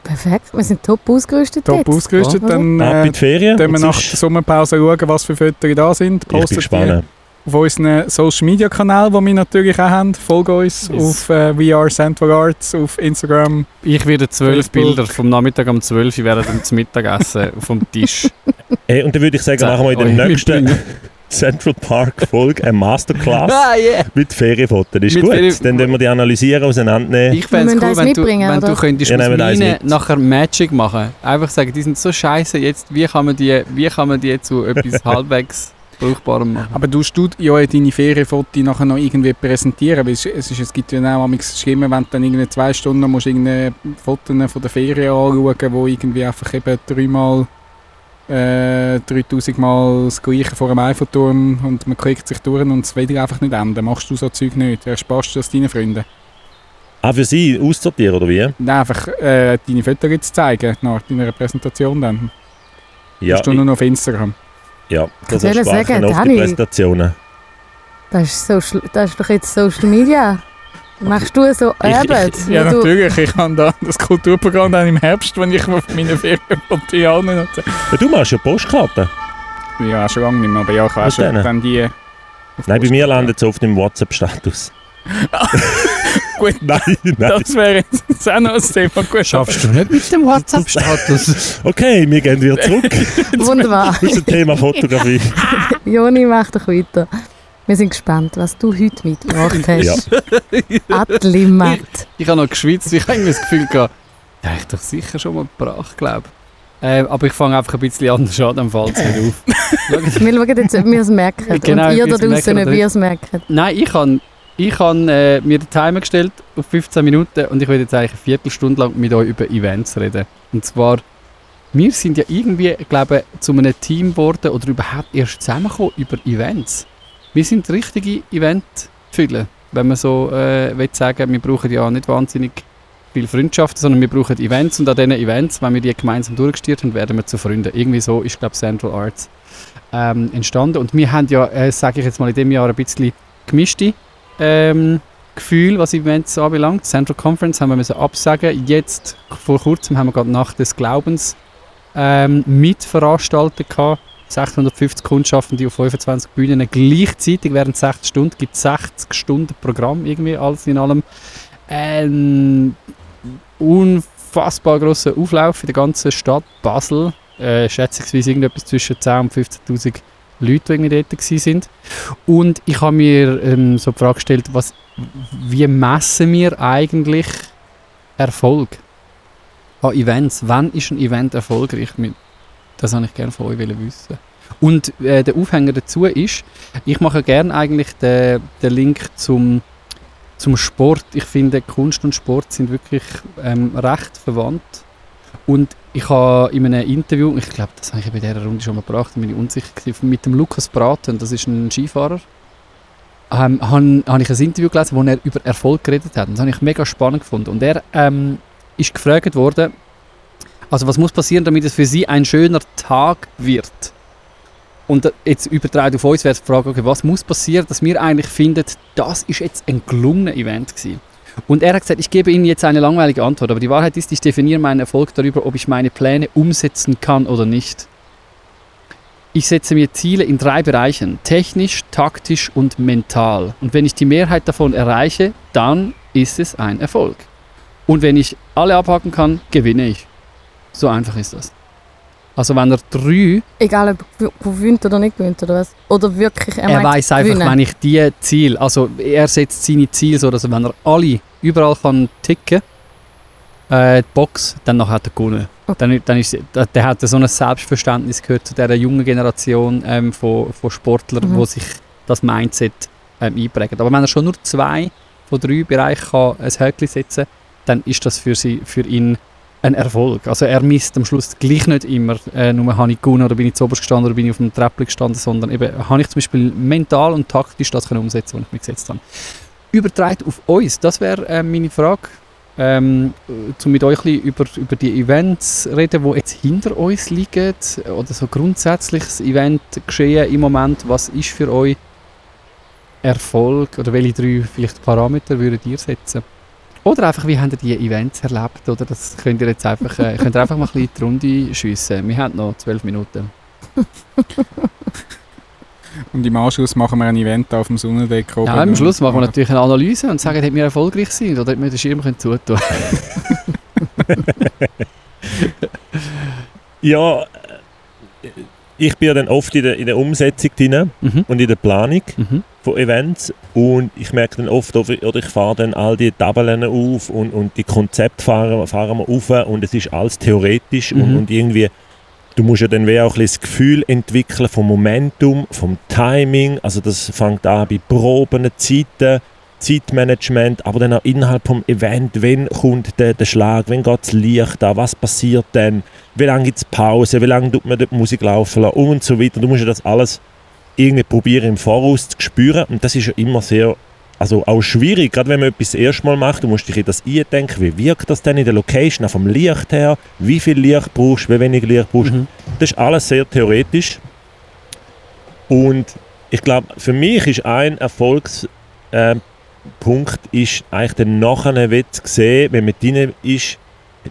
Perfekt, wir sind top ausgerüstet Top jetzt. ausgerüstet, Ja. dann Ab äh, in die Ferien. können wir nach der Sommerpause schauen, was für Fotos da sind. ich bin Postet die gespannt. auf unseren Social Media Kanal, den wir natürlich auch haben. Folgt uns Yes. auf äh, We Are Central Arts auf Instagram. Ich werde zwölf. Bilder vom Nachmittag um 12 Uhr während dem Mittagessen vom Tisch. Hey, und dann würde ich sagen, machen wir in der euch nächsten. Central Park Folge eine Masterclass Ah, yeah. mit Ferienfotos. Das ist Mit gut. Ferien- Dann werden wir die analysieren, auseinandernehmen. Ich fände es cool, wenn du, mitbringen, wenn du oder? könntest Ja, aus meinen nachher Magic machen. Einfach sagen, die sind so scheiße jetzt, wie kann man die, wie kann man die zu etwas halbwegs Brauchbarem machen? Aber du tust ja deine Ferienfotos nachher noch irgendwie präsentieren, weil es, ist, es gibt ja auch manchmal schlimmer, wenn du dann irgendwie zwei Stunden musst irgendeine Fotos von der Ferien anschauen, wo irgendwie einfach eben dreimal äh, 3000 Mal das Gleiche vor einem Eiffelturm und man klickt sich durch und es will einfach nicht enden. Machst du so Zeug nicht? Ersparst du das deinen Freunden? Ah, für sie aussortieren oder wie? Nein, einfach äh, deine Fotos jetzt zeigen nach deiner Präsentation dann. Ja, Bist du nur noch auf Instagram? ja das erspart sagen, oft die. Präsentationen. Das ist, Social, das ist doch jetzt Social Media. Machst du so Ich- Arbeit? Ja, wo du, natürlich. Ich habe da das Kulturprogramm dann im Herbst, wenn ich auf meine Ferien Tiana hatte. Ja, du machst ja Postkarten. Ja, schon lange nicht mehr, aber ja, ich weiß schon, dann die... Nein, bei mir landet es oft im WhatsApp-Status. Gut, Nein, nein. das wäre jetzt auch noch ein Thema. Gut, Schaffst du nicht mit dem WhatsApp-Status? Okay, wir gehen wieder zurück wunderbar. zum Thema Fotografie. Joni, mach doch weiter. Wir sind gespannt, was du heute mitgebracht hast. Ad Limit. ich habe noch geschwitzt, ich habe irgendwie das Gefühl gehabt, ja, ich doch sicher schon mal gebracht, glaube ich. Äh, aber ich fange einfach ein bisschen anders an, dann fällt es nicht auf. Wir schauen jetzt, ob wir es merken. Genau, und ihr da wir es draußen, merken ob ihr es merkt. Nein, ich habe ich hab, äh, mir den Timer gestellt auf 15 Minuten und ich will jetzt eigentlich eine Viertelstunde lang mit euch über Events reden. Und zwar, wir sind ja irgendwie, glaube ich, zu einem Team geworden oder überhaupt erst zusammengekommen über Events. Wir sind richtige Event-Füller. Wenn man so äh, will sagen, wir brauchen ja nicht wahnsinnig viel Freundschaft, sondern wir brauchen Events und an diesen Events, wenn wir die gemeinsam durchgestiert haben, werden wir zu Freunden. Irgendwie so ist, glaube Central Arts ähm, entstanden. Und wir haben ja, äh, sage ich jetzt mal, in diesem Jahr ein bisschen gemischte ähm, Gefühl, was Events anbelangt. Central Conference haben wir müssen absagen. Jetzt, vor kurzem, haben wir gerade Nacht des Glaubens ähm, mitveranstaltet gehabt. 650 Kundschaffende auf 25 Bühnen gleichzeitig während 60 Stunden. gibt 60 Stunden Programm irgendwie, alles in allem. Ein unfassbar grosser Auflauf in der ganzen Stadt Basel. Äh, schätzungsweise irgendetwas zwischen 10.000 und 15'000 Leute, die dort sind. Und ich habe mir ähm, so die Frage gestellt, was, wie messen wir eigentlich Erfolg an Events? Wann ist ein Event erfolgreich? Das habe ich gerne von euch wissen. Und äh, der Aufhänger dazu ist, ich mache gerne eigentlich den, den Link zum, zum Sport. Ich finde, Kunst und Sport sind wirklich ähm, recht verwandt. Und ich habe in einem Interview, ich glaube, das habe ich bei dieser Runde schon mal gebracht, bin ich unsicher gewesen, mit dem Lukas Braten, das ist ein Skifahrer, ähm, habe hab ich ein Interview gelesen, wo er über Erfolg geredet hat. Und das habe ich mega spannend gefunden. Und er ähm, ist gefragt worden, also was muss passieren, damit es für Sie ein schöner Tag wird? Und äh, jetzt übertragen auf uns wäre die Frage, okay, was muss passieren, dass wir eigentlich finden, das ist jetzt ein gelungener Event gewesen. Und er hat gesagt, ich gebe Ihnen jetzt eine langweilige Antwort, aber die Wahrheit ist, ich definiere meinen Erfolg darüber, ob ich meine Pläne umsetzen kann oder nicht. Ich setze mir Ziele in drei Bereichen, technisch, taktisch und mental. Und wenn ich die Mehrheit davon erreiche, dann ist es ein Erfolg. Und wenn ich alle abhaken kann, gewinne ich. So einfach ist das. Also wenn er drei, Egal, ob gewinnt oder nicht gewinnt, oder was? Oder wirklich, er, er, weiß einfach, gewinnen. wenn ich die Ziel, also er setzt seine Ziele so, dass wenn er alle überall kann ticken, äh, die Box, dann nachher hat er gewonnen. Okay. Dann, dann ist, der, hat so ein Selbstverständnis gehört zu dieser jungen Generation ähm, von, von Sportlern, Mhm. wo sich das Mindset ähm, einprägt. Aber wenn er schon nur zwei von drei Bereichen kann, ein Häkchen setzen dann ist das für, sie, für ihn ein Erfolg. Also er misst am Schluss gleich nicht immer, äh, nur habe ich gewonnen oder bin ich zu oberst gestanden oder bin ich auf dem Treppchen gestanden, sondern eben habe ich zum Beispiel mental und taktisch das können umsetzen, was ich mir gesetzt habe. Übertragen auf uns, das wäre äh, meine Frage. Ähm, äh, um mit euch ein bisschen über, über die Events reden, die jetzt hinter uns liegen oder so grundsätzlich das Event geschehen im Moment. Was ist für euch Erfolg oder welche drei vielleicht Parameter würdet ihr setzen? Oder einfach, wie habt ihr die Events erlebt? Oder das könnt ihr jetzt einfach, äh, könnt ihr einfach mal ein bisschen in die Runde schiessen. Wir haben noch zwölf Minuten. Und im Anschluss machen wir ein Event auf dem Sonnendeck oben. Ja, am Schluss machen wir natürlich eine Analyse und sagen, ob wir erfolgreich sind oder ob wir den Schirm können zutun Ja, äh, ich bin ja dann oft in der, in der Umsetzung drin mhm. und in der Planung Mhm. von Events und ich merke dann oft, oder ich fahre dann all die Tabellen auf und, und die Konzepte fahren, fahren wir auf und es ist alles theoretisch und, Mhm. und irgendwie, du musst ja dann wie auch ein bisschen das Gefühl entwickeln vom Momentum, vom Timing, also das fängt an bei Proben, Zeiten, Zeitmanagement, aber dann auch innerhalb vom Event, wenn kommt der, der Schlag, wenn geht das Licht an, was passiert dann, wie lange gibt es Pause, wie lange tut man die Musik laufen lassen? Und so weiter. Du musst ja das alles irgendwie probieren im Voraus zu spüren und das ist ja immer sehr also auch schwierig, gerade wenn man etwas das erste Mal macht, du musst dich in das eindenken, wie wirkt das denn in der Location, auch vom Licht her, wie viel Licht brauchst du, wie wenig Licht brauchst. Mhm. Das ist alles sehr theoretisch. Und ich glaube, für mich ist ein Erfolgspunkt ähm, Punkt ist eigentlich dann nachher wird sehen, wenn man drin ist,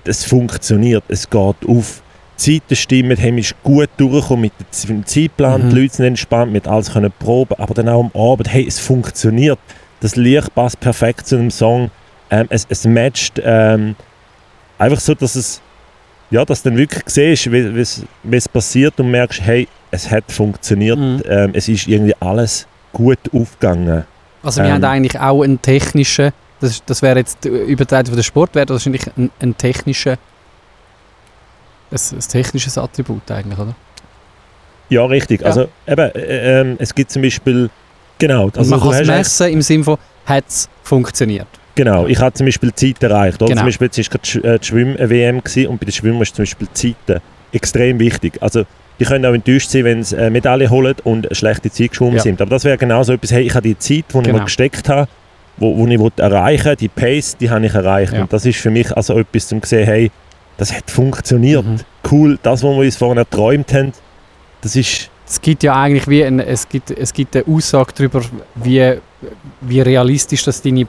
es funktioniert, es geht auf. Die Zeiten stimmen, man ist gut durchgekommen mit dem Zeitplan, Mhm. die Leute sind entspannt, mit alles können proben, aber dann auch am Abend, hey, es funktioniert. Das Licht passt perfekt zu einem Song, ähm, es, es matcht ähm, einfach so, dass es ja, dass du dann wirklich siehst, wie, es- passiert und merkst, hey, es hat funktioniert, Mhm. ähm, es ist irgendwie alles gut aufgegangen. Also wir Ähm. haben eigentlich auch einen technischen, das, das wäre jetzt die Übertragung von der Sport, wäre wahrscheinlich ein, ein technischer, ein, ein technisches Attribut eigentlich, oder? Ja, richtig. Ja. Also eben, äh, ähm, es gibt zum Beispiel, genau, Also man kann es messen im Sinne von, hat es funktioniert. Genau, ich habe zum Beispiel Zeit erreicht. Oder? Genau. Zum Beispiel jetzt ist gerade die Sch- äh, die Schwimm-WM gewesen und bei den Schwimmen ist zum Beispiel Zeiten extrem wichtig. Also die können auch enttäuscht sein, wenn sie eine Medaille holen und eine schlechte Zeit geschwommen Ja. sind. Aber das wäre genau so etwas, hey, ich habe die Zeit, die ich Genau. mir gesteckt habe, wo, wo ich wollte erreichen die Pace, die habe ich erreicht. Ja. Und das ist für mich also etwas zum sehen, hey, das hat funktioniert. Mhm. Cool, das, was wir uns vorhin erträumt haben, das ist Es gibt ja eigentlich wie ein, es gibt, es gibt eine Aussage darüber, wie, wie realistisch das deine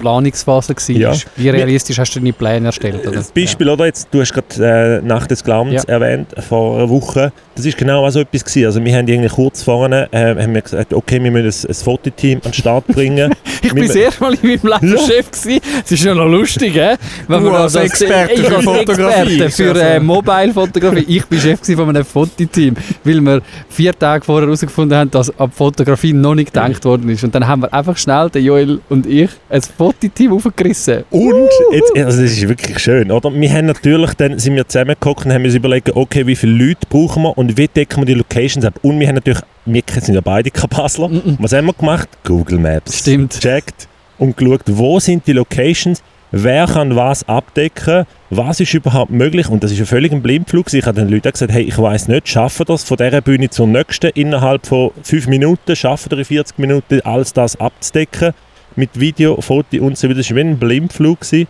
Planungsphase war. Ja. Wie realistisch hast du deine Pläne erstellt? Oder? Das Beispiel, oder? Jetzt, du hast gerade äh, Nacht des Glaubens Ja. erwähnt, vor einer Woche. Das ist genau so etwas gewesen. Also wir haben irgendwie kurz vorne äh, haben wir gesagt, okay, wir müssen ein, ein Fototeam an den Start bringen. Ich bin das erste Mal in meinem Leben Ja. Chef gewesen. Es ist ja noch lustig, hä? Wenn Du man als Experte ich für Fotografie. Experte für Also- äh, Mobile-Fotografie. Ich bin Chef von einem Fototeam, weil wir vier Tage vorher herausgefunden haben, dass ab Fotografie noch nicht gedacht worden ist. Und dann haben wir einfach schnell, der Joel und ich, ein Fototeam aufgerissen. Und, jetzt, also das ist wirklich schön, oder? Wir haben natürlich, dann sind wir zusammengekommen und haben uns überlegt, okay, wie viele Leute brauchen wir und wie decken wir die Locations ab. Und wir haben natürlich, wir sind ja beide kein Basler. Mhm. Was haben wir gemacht? Google Maps. Stimmt. Checkt und geschaut, wo sind die Locations, wer kann was abdecken, was ist überhaupt möglich. Und das ist ein völlig ein Blindflug. Ich habe den Leuten gesagt, hey, ich weiß nicht, schaffen das von dieser Bühne zur nächsten innerhalb von fünf Minuten, schaffen wir in 40 Minuten alles das abzudecken mit Video, Foto und so weiter. Das war wie ein Blindflug. Gewesen.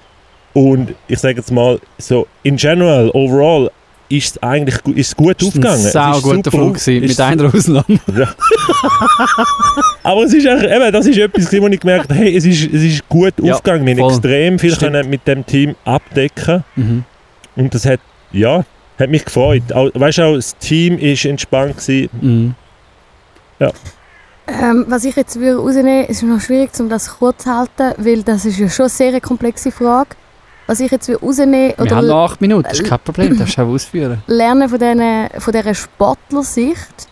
Und ich sage jetzt mal, so in general, overall, ist es eigentlich ist es gut war aufgegangen. ein Es sau ist guter Flug, gewesen, mit einer Ausnahme. aber es ist eigentlich, eben, das ist etwas, wo ich gemerkt habe, hey, es ist, es ist gut Ja, aufgegangen. Wir haben extrem viel Stimmt. können mit dem Team abdecken Mhm. und das hat, ja, hat mich gefreut. Auch, weißt du, auch das Team war entspannt. Gewesen. Mhm. Ähm, was ich jetzt würde rausnehmen ist noch schwierig, um das kurz zu halten, weil das ist ja schon eine sehr komplexe Frage. Was ich jetzt würde rausnehmen Wir oder haben noch acht Minuten, das ist kein Problem, das darfst du auch ausführen. lernen von, diesen, von dieser Sportlersicht,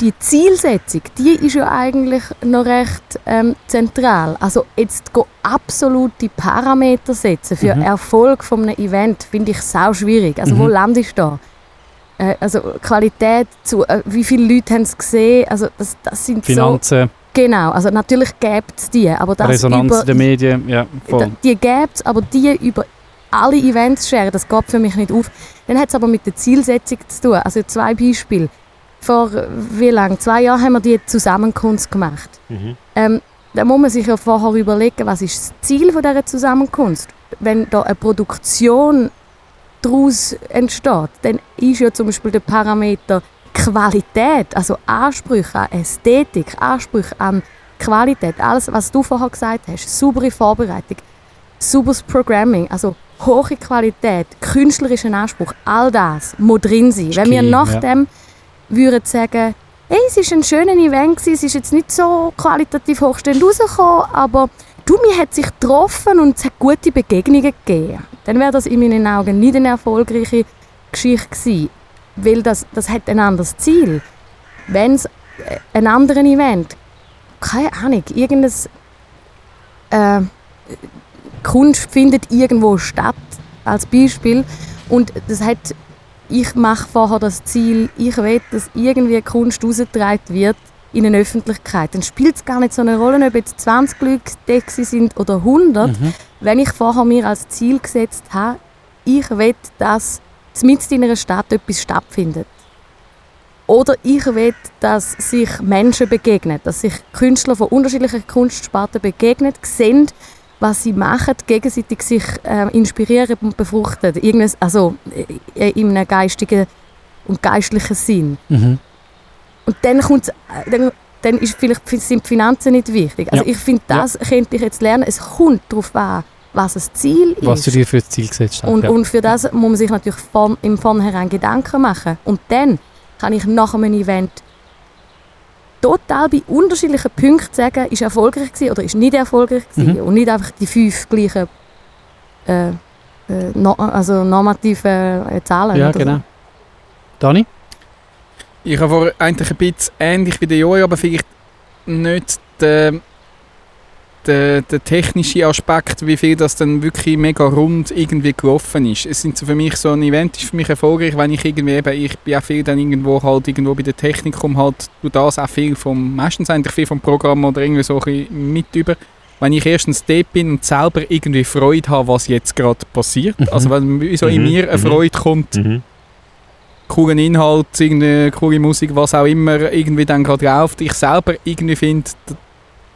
die Zielsetzung, die ist ja eigentlich noch recht ähm, zentral. Also jetzt go absolute Parameter setzen für Mhm. Erfolg von einem Event, finde ich sau schwierig. Also wo Mhm. landest du da? Äh, also Qualität zu, äh, wie viele Leute haben es gesehen, also das, das sind so... Finanzen, Genau, also natürlich gibt es die, aber das Resonanz über, in den Medien, ja, voll. Die gibt es, aber die über alle Events scheren, das geht für mich nicht auf. Dann hat es aber mit der Zielsetzung zu tun. Also zwei Beispiele. Vor wie lang? Zwei Jahren haben wir die Zusammenkunft gemacht. Mhm. Ähm, da muss man sich ja vorher überlegen, was ist das Ziel von dieser Zusammenkunft. Wenn da eine Produktion daraus entsteht, dann ist ja zum Beispiel der Parameter Qualität, also Ansprüche an Ästhetik, Ansprüche an Qualität, alles, was du vorher gesagt hast, saubere Vorbereitung, sauberes Programming, also hohe Qualität, künstlerischen Anspruch, all das muss drin sein. Wenn wir nach ja. dem würden sagen, hey, es war ein schönes Event, es ist jetzt nicht so qualitativ hochstehend rausgekommen, aber du, mir hat sich getroffen und es hat gute Begegnungen gegeben. Dann wäre das in meinen Augen nicht eine erfolgreiche Geschichte gewesen, weil das, das hat ein anderes Ziel. Wenn es ein anderes Event, keine Ahnung, irgendein äh, Kunst findet irgendwo statt, als Beispiel, und das hat ich mache vorher das Ziel, ich will, dass irgendwie Kunst rausgetragen wird in eine Öffentlichkeit. Dann spielt es gar nicht so eine Rolle, ob jetzt 20 Leute da gewesen sind oder 100. Mhm. Wenn ich vorher mir als Ziel gesetzt habe, ich will, dass mitten in einer Stadt etwas stattfindet. Oder ich will, dass sich Menschen begegnen, dass sich Künstler von unterschiedlichen Kunstsparten begegnen, sehen, was sie machen, gegenseitig sich äh, inspirieren und befruchten. Irgendwas, also äh, in einem geistigen und geistlichen Sinn. Mhm. Und dann, kommt's, äh, dann, dann ist vielleicht, sind die Finanzen nicht wichtig. Also Ja. ich finde, das könnte ich jetzt lernen. Es kommt darauf an, was das Ziel Was du ist. dir für das Ziel gesetzt hast. Und, ja. und für das muss man sich natürlich von, im Vornherein Gedanken machen. Und dann kann ich nach einem Event total bei unterschiedlichen Punkten sagen, ist erfolgreich gewesen oder ist nicht erfolgreich gewesen. Mhm. Und nicht einfach die fünf gleichen äh, äh, no, also normativen äh, Zahlen. ja, oder so. genau. Dani? Ich habe vor eigentlich ein bisschen ähnlich wie der Joey, aber vielleicht nicht den, den, den technischen Aspekt, wie viel das dann wirklich mega rund irgendwie gelaufen ist. Es sind so für mich so ein Event ist für mich erfolgreich, wenn ich irgendwie eben, ich bin auch viel dann irgendwo halt irgendwo bei der Technik um halt, du das auch viel vom, meistens eigentlich viel vom Programm oder irgendwie so ein bisschen mit über. Wenn ich erstens dort bin und selber irgendwie Freude habe, was jetzt gerade passiert, Mhm. also wenn so in Mhm, mir eine mhm. Freude kommt, Mhm. Coolen Inhalt, irgendeine coole Musik, was auch immer irgendwie dann gerade läuft. Ich selber irgendwie finde,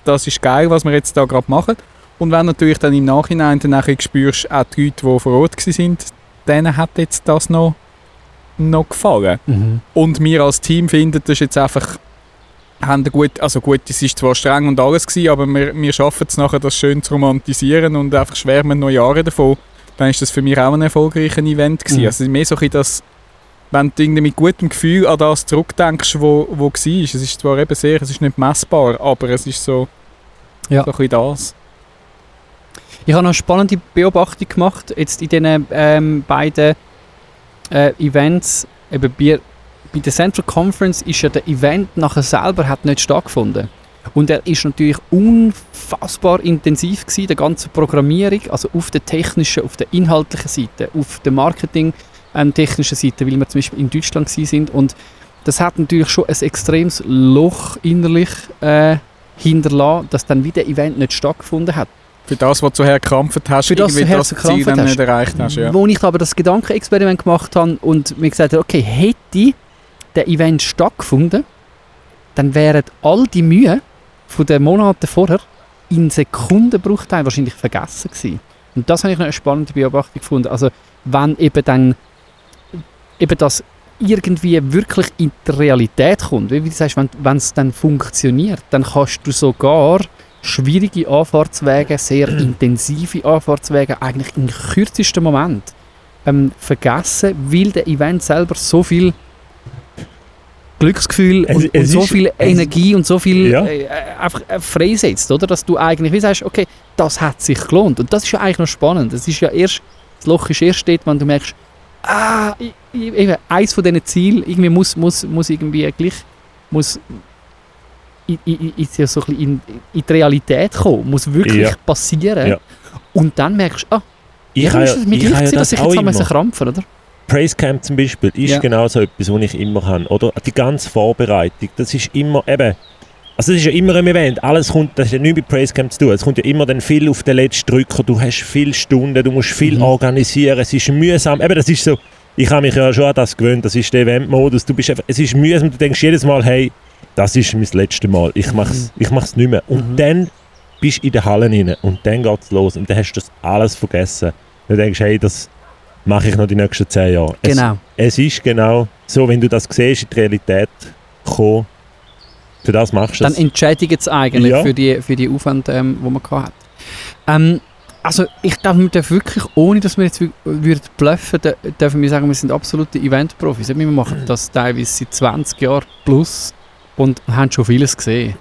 das ist geil, was wir jetzt da gerade machen. Und wenn natürlich dann im Nachhinein dann nachher spürst, auch die Leute, die vor Ort waren, denen hat jetzt das noch, noch gefallen. Mhm. Und wir als Team finden, das ist jetzt einfach haben gut, also gut, es ist zwar streng und alles gewesen, aber wir, wir schaffen es nachher, das schön zu romantisieren und einfach schwärmen noch Jahre davon. Dann ist das für mich auch ein erfolgreiches Event gewesen. Mhm. Also mehr so ein das, wenn du mit gutem Gefühl an das zurückdenkst, wo, wo war. Es ist zwar eben sehr, es ist nicht messbar, aber es ist so, Ja. so ein bisschen das. Ich habe noch eine spannende Beobachtung gemacht, jetzt in diesen ähm, beiden äh, Events. Eben bei, bei der Central Conference ist ja der Event nachher selber hat nicht stattgefunden. Und er ist natürlich unfassbar intensiv gewesen, der ganze Programmierung, also auf der technischen, auf der inhaltlichen Seite, auf der Marketing ähm, technischen Seite, weil wir zum Beispiel in Deutschland sind und das hat natürlich schon ein extremes Loch innerlich äh, hinterlassen, dass dann wieder Event nicht stattgefunden hat. Für das, was du vorher gekrampft hast, Für das, irgendwie was du das Ziel dann nicht erreicht hast. Ja. Wo ich aber das Gedankenexperiment gemacht habe und mir gesagt habe, okay, hätte der Event stattgefunden, dann wären all die Mühe von den Monaten vorher in Sekundenbruchteilen wahrscheinlich vergessen gewesen. Und das habe ich noch eine spannende Beobachtung gefunden. Also wenn eben dann eben das irgendwie wirklich in die Realität kommt, wie du sagst, wenn es dann funktioniert, dann kannst du sogar schwierige Anfahrtswege, sehr intensive Anfahrtswege eigentlich im kürzesten Moment ähm, vergessen, weil der Event selber so viel Glücksgefühl Es- und, und es so ist- viel es- Energie und so viel Ja. äh, einfach äh, freisetzt, oder? Dass du eigentlich wie sagst, okay, das hat sich gelohnt. Und das ist ja eigentlich noch spannend. Das ist ja erst, das Loch ist erst dort, wenn du merkst, ah, ich, ich, eins von diesen Zielen irgendwie muss, muss, muss irgendwie gleich, muss in, in, in, so ein in, in die Realität kommen, muss wirklich Ja. passieren. Ja. Und dann merkst du, ah, Ich ja, ist es mir ich gleich gewesen, dass das ich jetzt immer. krampfen, oder? Praisecamp zum Beispiel ist Ja. genau so etwas, was ich immer habe. Oder die ganze Vorbereitung, das ist immer eben, also das ist ja immer ein Event, alles kommt, das hat ja nichts mit Praisecamp zu tun, es kommt ja immer dann viel auf den letzten Drücker, du hast viele Stunden, du musst viel Mhm. organisieren, es ist mühsam, eben das ist so, ich habe mich ja schon an das gewöhnt, das ist der Eventmodus, du bist einfach, es ist mühsam, du denkst jedes Mal, hey, das ist mein letztes Mal, ich mach's, ich mach's nicht mehr. Und Mhm. dann bist du in der Halle rein und dann geht's los und dann hast du das alles vergessen. Dann denkst du, hey, das mache ich noch die nächsten zehn Jahre. Es- Genau. es ist genau so, wenn du das siehst, in die Realität kommen, für das machst du Dann es. entscheidigt es eigentlich Ja. für, die, für die Aufwand, ähm, die man hat. Ähm, also ich glaube, wir dürfen wirklich, ohne dass wir jetzt wü- würden bluffen, dür- dürfen wir sagen, wir sind absolute Event-Profis. Wir machen das teilweise seit 20 Jahren plus und haben schon vieles gesehen.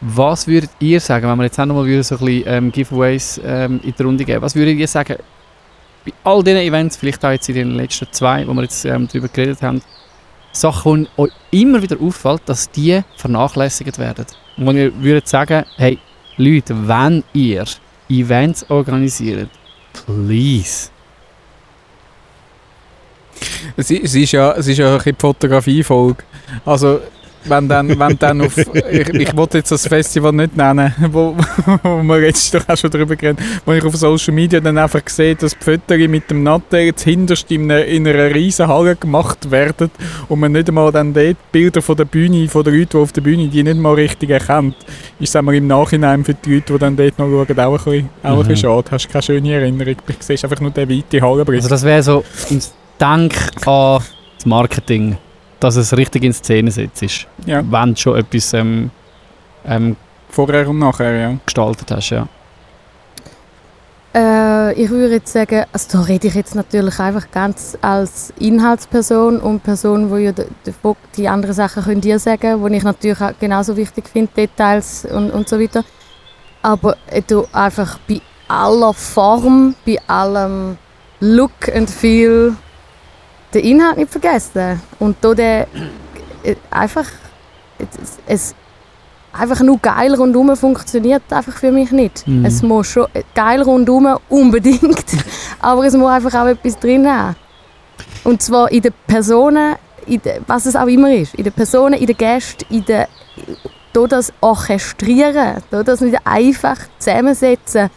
Was würdet ihr sagen, wenn wir jetzt auch nochmal so ein bisschen ähm, Giveaways ähm, in die Runde geben, was würdet ihr sagen, bei all diesen Events, vielleicht auch jetzt in den letzten zwei, wo wir jetzt ähm, darüber geredet haben, Sachen, die immer wieder auffällt, dass die vernachlässigt werden. Und wenn ihr würdet sagen, hey, Leute, wenn ihr Events organisiert, please. Es, ist ja, es ist ja ein bisschen die Fotografiefolge. Also, wenn dann, wenn dann auf, ich, ich wollte jetzt das Festival nicht nennen, wo, wo wir jetzt doch auch schon drüber geredet wo ich auf Social Media dann einfach sehe, dass die Fotos mit dem Nattel jetzt hinterst in einer, in einer riesen Halle gemacht werden und man nicht einmal dann dort Bilder von der Bühne, von den Leuten, die auf der Bühne, die nicht mal richtig erkennt, ist es im Nachhinein für die Leute, die dann dort noch schauen, auch ein bisschen, auch ein bisschen schade. Hast keine schöne Erinnerung, du siehst einfach nur den weiten Hallenbrief. Also das wäre so im Denk an das Marketing, dass es richtig in Szene setzt. Ja. Wenn du schon etwas ähm, ähm, Vorher und nachher, ja. gestaltet hast, ja. Äh, ich würde jetzt sagen, also da rede ich jetzt natürlich einfach ganz als Inhaltsperson und Person, wo ja die, die, die anderen Sachen können dir sagen, wo ich natürlich auch genauso wichtig finde, Details und, und so weiter. Aber äh, du einfach bei aller Form, bei allem Look and Feel den Inhalt nicht vergessen. Und da der äh, einfach es, es einfach nur geil rundum funktioniert einfach für mich nicht. Mhm. Es muss schon geil rundum unbedingt, aber es muss einfach auch etwas drin haben. Und zwar in den Personen, in de, was es auch immer ist, in den Personen, in den Gästen, in den da das orchestrieren, da das nicht einfach zusammensetzen,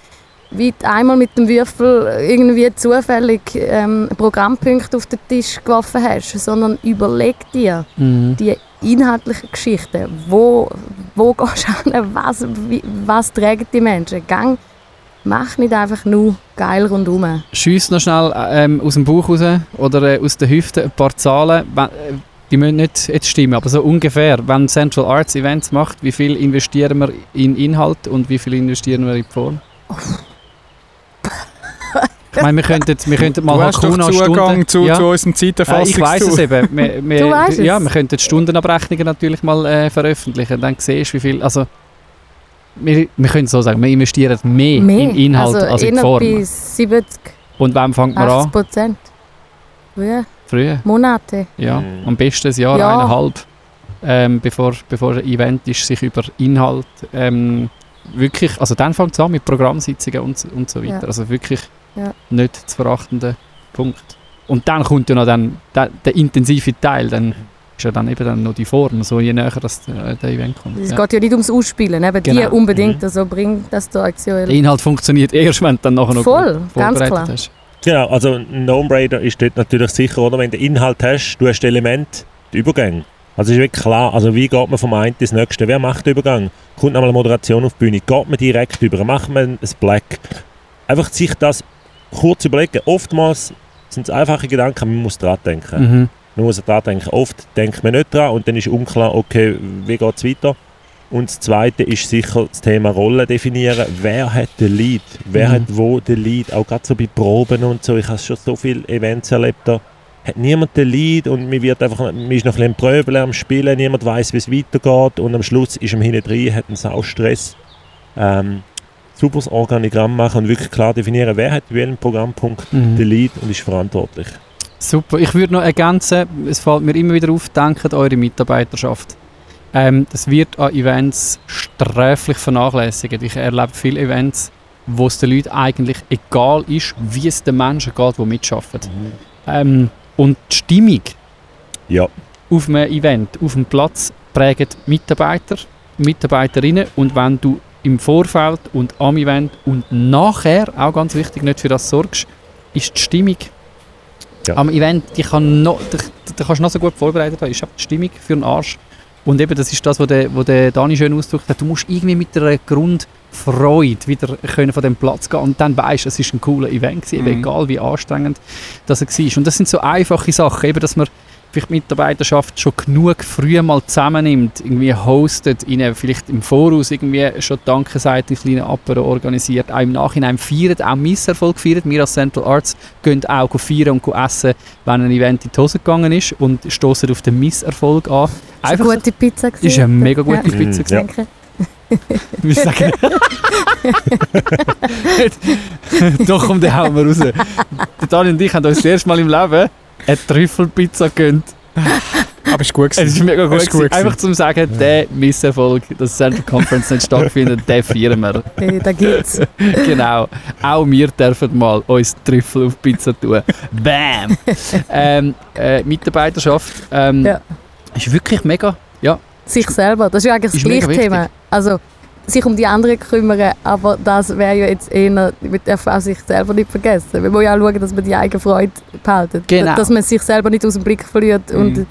wie du einmal mit dem Würfel irgendwie zufällig ähm, Programmpunkte auf den Tisch geworfen hast, sondern überleg dir Mhm. die inhaltlichen Geschichten. Wo, wo gehst du hin? Was, wie, was tragen die Menschen? Gang, mach nicht einfach nur geil rundherum. Schiess noch schnell ähm, aus dem Bauch raus oder äh, aus den Hüften ein paar Zahlen. Äh, die müssen nicht jetzt stimmen, aber so ungefähr. Wenn Central Arts Events macht, wie viel investieren wir in Inhalt und wie viel investieren wir in die Form? Ich meine, wir könnten, wir könnten mal du hast doch Hakuna Zugang Stunden... zu, ja. zu unserem Äh, Zeiterfassungstool. ich weiß es eben. Wir, wir, Du weisst es. Ja, wir könnten die Stundenabrechnungen natürlich mal äh, veröffentlichen. Dann siehst du, wie viel... Also, wir, wir können so sagen, wir investieren mehr, Mehr. in Inhalt also als in Form. bei 70, Und wann fängt man 80 an? Prozent. Ja, Früher. Monate. Ja, Mhm. am besten ein Jahr, Ja. eineinhalb. Ähm, bevor, bevor ein Event ist, sich über Inhalt ähm, wirklich... Also dann fängt es an mit Programmsitzungen und, so- und so weiter. Ja. Also wirklich Ja. nicht zu verachtender Punkt. Und dann kommt ja noch dann, der, der intensive Teil, dann ist ja dann eben dann noch die Form, so je näher das, äh, der Event kommt. Es Ja. geht ja nicht ums Ausspielen, eben die Genau. unbedingt, Mhm. also bringt das da aktuell. Der Inhalt funktioniert erst, wenn du dann nachher noch Voll, ganz klar. hast. Genau, also ein No-Brainer ist dort natürlich sicher, oder? Wenn du Inhalt hast, du hast Element, die Übergänge. Also ist wirklich klar, also wie geht man vom einen ins nächste? Wer macht den Übergang? Kommt einmal eine Moderation auf die Bühne? Geht man direkt über? Macht man ein Black? Einfach sich das kurz überlegen. Oftmals sind es einfache Gedanken, man muss dran denken. Mhm. Man muss dran denken. Oft denkt man nicht dran und dann ist unklar, okay, wie geht es weiter? Und das Zweite ist sicher das Thema Rolle definieren. Wer hat den Lead? Wer Mhm. hat wo den Lead? Auch gerade so bei Proben und so. Ich habe schon so viele Events erlebt, da hat niemand den Lead und man, wird einfach, man ist noch ein bisschen am Pröbeln, am Spielen, niemand weiß, wie es weitergeht und am Schluss ist man hinten drin, hat einen Saustress. Ähm, super das Organigramm machen und wirklich klar definieren, wer hat welchen Programmpunkt Mhm. den Lead und ist verantwortlich. Super. Ich würde noch ergänzen, es fällt mir immer wieder auf, denkt eure Mitarbeiterschaft. Ähm, das wird an Events sträflich vernachlässigt. Ich erlebe viele Events, wo es den Leuten eigentlich egal ist, wie es den Menschen geht, die mitarbeiten. Ähm, und die Stimmung Ja. auf einem Event, auf dem Platz, prägen Mitarbeiter, Mitarbeiterinnen und wenn du im Vorfeld und am Event und nachher, auch ganz wichtig, nicht für das sorgst, ist die Stimmung Ja. am Event, die kann noch, die, die kannst du noch so gut vorbereitet haben, ist einfach die Stimmung für den Arsch. Und eben, das ist das, was der, was der Dani schön ausgedrückt hat, du musst irgendwie mit einer Grundfreude wieder können von dem Platz gehen und dann weißt, es ist ein cooler Event gewesen, Mhm. egal wie anstrengend das er war. Und das sind so einfache Sachen, eben, dass man vielleicht die Mitarbeiterschaft schon genug früh mal zusammennimmt, irgendwie hostet, ihnen vielleicht im Voraus irgendwie schon Danke sagt, ein kleines Apero organisiert, auch im Nachhinein feiert, auch Misserfolg feiert. Wir als Central Arts gehen auch feiern und essen, wenn ein Event in die Hose gegangen ist und stoßen auf den Misserfolg an. Ist eine Einfach gute Pizza gewesen. ist eine mega gute Ja. Pizza. Mm, gewesen. ja. Wir sagen. Doch, komm, den hauen wir raus. Der Dani und ich haben uns das erste Mal im Leben eine Trüffelpizza gegönnt. Aber ist gut Es gewesen. ist mega gut. Es ist gut. Einfach zum sagen, der Misserfolg, dass Central Conference nicht stattfindet, den feiern wir. Äh, Da gibt's. genau. Auch wir dürfen mal uns Trüffel auf Pizza tun. Bam! ähm, äh, Mitarbeiterschaft ähm, Ja. ist wirklich mega. Ja, sich selber. Das ist ja eigentlich das Ist mega gleiche Thema. Also sich um die anderen kümmern, aber das wäre ja jetzt eher, man darf auch sich selber nicht vergessen. Man muss ja auch schauen, dass man die eigene Freude behaltet. Genau. Dass man sich selber nicht aus dem Blick verliert. Und Mhm.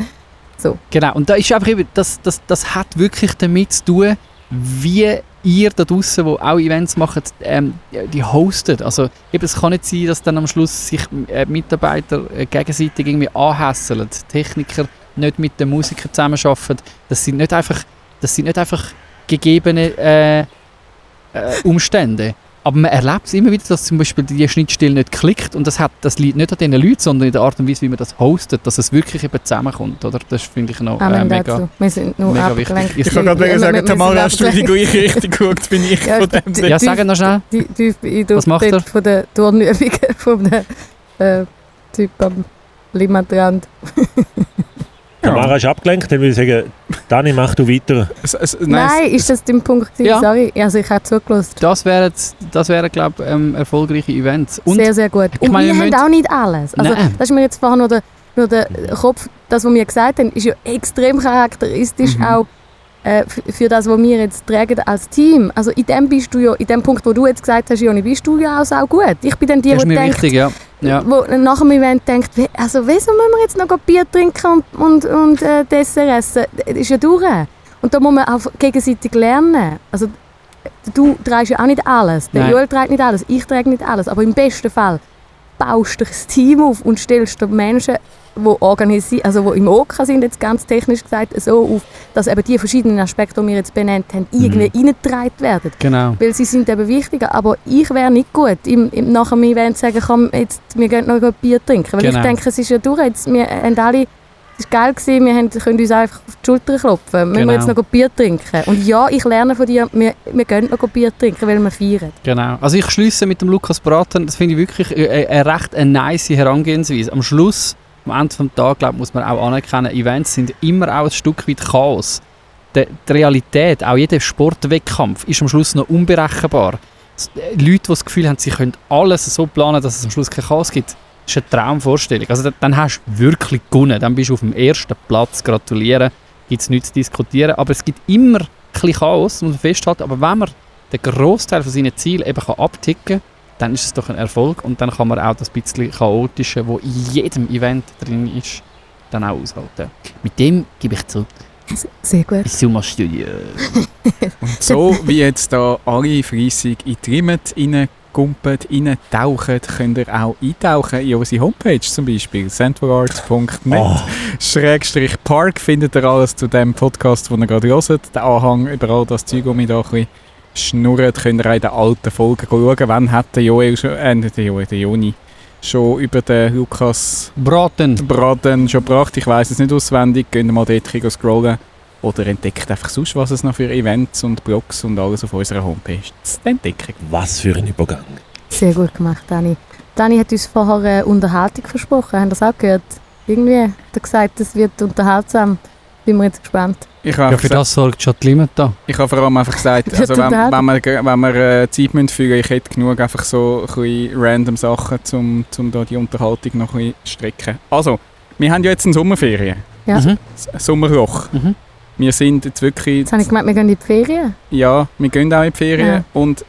Genau, und da ist einfach eben, das, das, das hat wirklich damit zu tun, wie ihr da draußen, die auch Events macht, ähm, die hostet. Also eben, es kann nicht sein, dass dann am Schluss sich äh, Mitarbeiter äh, gegenseitig irgendwie anhässeln, Techniker nicht mit den Musikern zusammenarbeiten. Das sind nicht einfach, das sind nicht einfach gegebene äh, äh, Umstände. Aber man erlebt es immer wieder, dass zum Beispiel die Schnittstelle nicht klickt und das, hat, das liegt nicht an diesen Leuten, sondern in der Art und Weise, wie man das hostet, dass es wirklich eben zusammenkommt. Oder? Das finde ich noch äh, Amen mega... dazu. Wir sind nur mega abgelenkt. wichtig. Ich kann gerade sagen, Tamara, hast du in die gleiche Richtung geschaut, bin ich Ja, von dem. Ja, sag noch schnell. Tief beeindruckt Was macht er? von der Turnübungen von dem äh, Typ am Limmatrand. Tamara ist abgelenkt, dann würde ich sagen, Dani, mach du weiter. Es, es, nein, Nein, ist das dein Punkt? gewesen? Ja. Sorry, also ich habe zugelassen. Das wären, das wären glaube ich, ähm, erfolgreiche Events. Und sehr, sehr gut. ich Und meine, wir haben auch nicht alles. Also, Nein. das ist mir jetzt vorhin nur der, nur der Kopf, das, was wir gesagt haben, ist ja extrem charakteristisch Mhm. auch äh, für, das, was wir jetzt tragen als Team. Also in dem bist du ja, in dem Punkt, wo du jetzt gesagt hast, Joni, bist du ja auch gut. Ich bin dann die, das ist die mir denkt, wichtig, ja. Ja. wo nach dem Event denkt, also wieso müssen wir jetzt noch Bier trinken und, und, und äh, Dessert essen? Das ist ja durch. Und da muss man auch gegenseitig lernen. Also du trägst ja auch nicht alles. Der Nein. Joel trägt nicht alles, ich trage nicht alles. Aber im besten Fall baust du ein Team auf und stellst dir Menschen, die organisieren, also die im OK sind, jetzt ganz technisch gesagt, so auf, dass eben die verschiedenen Aspekte, die wir jetzt benannt haben, irgendwie reingetragen werden. Genau. Weil sie sind eben wichtiger. Aber ich wäre nicht gut, im, im, nach dem Event zu sagen, komm, jetzt, wir gehen noch ein Bier trinken. Weil Genau. ich denke, es ist ja durch. Jetzt, wir haben alle, es war geil, gewesen, wir haben, können uns einfach auf die Schulter klopfen. Müssen Genau. wir jetzt noch ein Bier trinken? Und ja, ich lerne von dir, wir, wir gehen noch ein Bier trinken, weil wir feiern. Genau. Also ich schließe mit dem Lukas Braten, das finde ich wirklich eine, eine recht eine nice Herangehensweise. Am Schluss, am Ende des Tages, glaub, muss man auch anerkennen, Events sind immer auch ein Stück weit Chaos. Die, die Realität, auch jeder Sportwettkampf, ist am Schluss noch unberechenbar. Äh, Leute, die das Gefühl haben, sie können alles so planen, dass es am Schluss kein Chaos gibt, ist eine Traumvorstellung. Also dann, hast du wirklich gewonnen. Dann bist du auf dem ersten Platz. Gratulieren. Gibt es nichts zu diskutieren. Aber es gibt immer ein bisschen Chaos, muss man festhalten. Aber wenn man den Großteil von seinen Zielen eben abticken kann, dann ist es doch ein Erfolg und dann kann man auch das bisschen Chaotische, wo in jedem Event drin ist, dann auch aushalten. Mit dem gebe ich zurück Sehr gut. Summa Studio. Und so wie jetzt da alle fleissig in die Rimmet reingumpen, reintauchen, könnt ihr auch eintauchen in unsere Homepage zum Beispiel, centralarts.net. Oh, Schrägstrich Park findet ihr alles zu dem Podcast, den ihr gerade hört. Der Anhang, überall das Zeug, das mich da ein bisschen schnurrt, könnt ihr auch in den alten Folgen schauen. Wann hat der Joel schon, äh, der Joel, der Joni, schon über den Lukas Braten. Braten schon gebracht? Ich weiß es nicht auswendig. Könnt ihr mal dort scrollen. Oder entdeckt einfach sonst, was es noch für Events und Blogs und alles auf unserer Homepage zu entdecken. was für ein Übergang. Sehr gut gemacht, Dani. Dani hat uns vorher äh, Unterhaltung versprochen. Haben das auch gehört? Irgendwie hat er gesagt, es wird unterhaltsam. Bin mir jetzt gespannt. Ich habe Ja, für das sorgt schon die Limita. Ich habe vor allem einfach gesagt, also wenn, wenn wir, wenn wir äh, Zeit müssen füllen ich hätte genug einfach so ein random Sachen, um zum da die Unterhaltung noch ein bisschen strecken. Also, wir haben ja jetzt eine Sommerferien, Ja. Mhm. ein Sommerloch. Mhm. Wir sind jetzt wirklich, Jetzt habe ich gemeint, wir gehen in die Ferien. ja, wir gehen auch in die Ferien Ja. und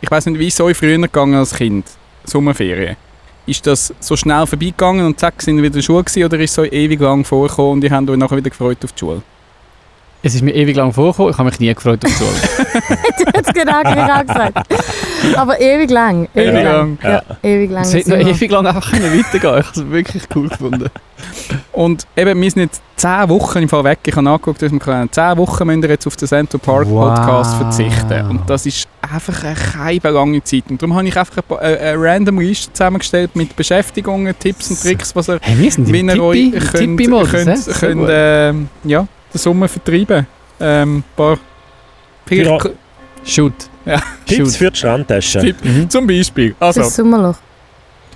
ich weiß nicht, wie ist es euch früher gegangen als Kind, Sommerferien? Ist das so schnell vorbeigegangen und zack, sind wir wieder in der Schule gewesen, oder ist es so ewig lang vorgekommen und ihr habt euch nachher wieder gefreut auf die Schule? Es ist mir ewig lang vorgekommen, ich habe mich nie gefreut auf die Schule. Jetzt genau, wie ich auch gesagt. Aber ewig lang. Ewig, Ewig lang. lang. Ja, ewig lang. es hätte noch ewig lang einfach können weitergehen Ich habe es wirklich cool gefunden. Und eben, wir sind jetzt 10 Wochen im Fall weg. Ich habe nachgeguckt, dass wir können. 10 Wochen müssen wir jetzt auf den Central Park Wow. Podcast verzichten. Und das ist einfach eine keine lange Zeit. Und darum habe ich einfach ein paar- äh, eine random Liste zusammengestellt mit Beschäftigungen, Tipps und Tricks, was ihr, Hey, wir sind wie ihr euch Tippi- könnt, Tippi-Modus, könnt, könnt, gut. ähm, ja, den Sommer vertreiben. Ähm, ein paar Ja. Shoot. Tipps für die Strandtasche. Tipp. Mhm. Zum Beispiel. Das Also, ist Sommerloch.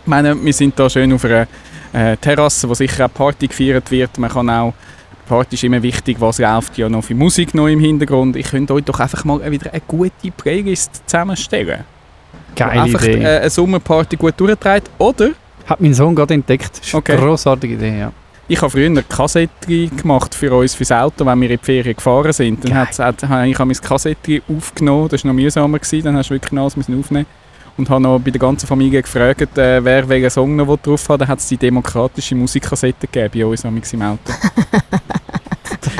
Ich meine, wir sind da schön auf einer äh, Terrasse, wo sicher auch Party gefeiert wird. Man kann auch, Party ist immer wichtig, was läuft ja noch für Musik noch im Hintergrund. Ich könnte euch doch einfach mal wieder eine gute Playlist zusammenstellen. Geile einfach Idee. äh, eine Sommerparty gut durchträgt. Oder Hat mein Sohn gerade entdeckt. Das ist Okay. eine grossartige Idee, ja. Ich habe früher eine Kassette gemacht für uns, fürs Auto, wenn wir in die Ferien gefahren sind. Dann hat's, hat, habe ich mein Kassette aufgenommen, das war noch mühsamer, gewesen, dann hast du wirklich alles müssen aufnehmen und habe noch bei der ganzen Familie gefragt, äh, wer welchen Song noch drauf hat. Dann hat es die demokratische Musikkassette gegeben bei uns im Auto.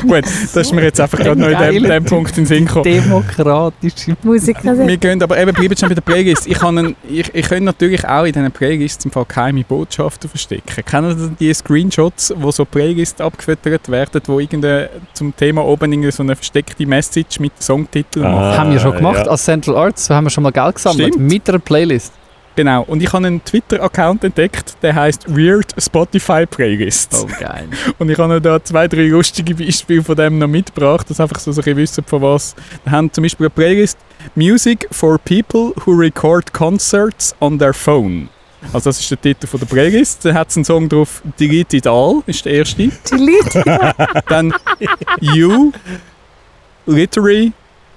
Gut, das ist mir jetzt einfach gerade noch in dem, Punkt in den Sinn gekommen. Demokratische Musiker Wir gehen aber eben, bleiben schon bei der Playlist. Ich, kann einen, ich, ich könnte natürlich auch in diesen Playlists im Fall geheime Botschaften verstecken. Kennen Sie die Screenshots, wo so Playlists abgefüttert werden, wo irgendeine, zum Thema oben irgendwie so eine versteckte Message mit Songtitel Ah. machen? haben wir schon gemacht. ja. Als Central Arts haben wir schon mal Geld gesammelt. Stimmt. Mit einer Playlist. Genau. Und ich habe einen Twitter-Account entdeckt, der heißt Weird Spotify Playlists. Oh, geil. Und ich habe noch da zwei, drei lustige Beispiele von dem noch mitgebracht, dass einfach so ein bisschen wissen, von was. Wir haben zum Beispiel eine Playlist Music for People who record concerts on their phone. Also das ist der Titel von der Playlist. Da hat es einen Song drauf, Delete It All, ist der erste. Delete. Dann You, Literally,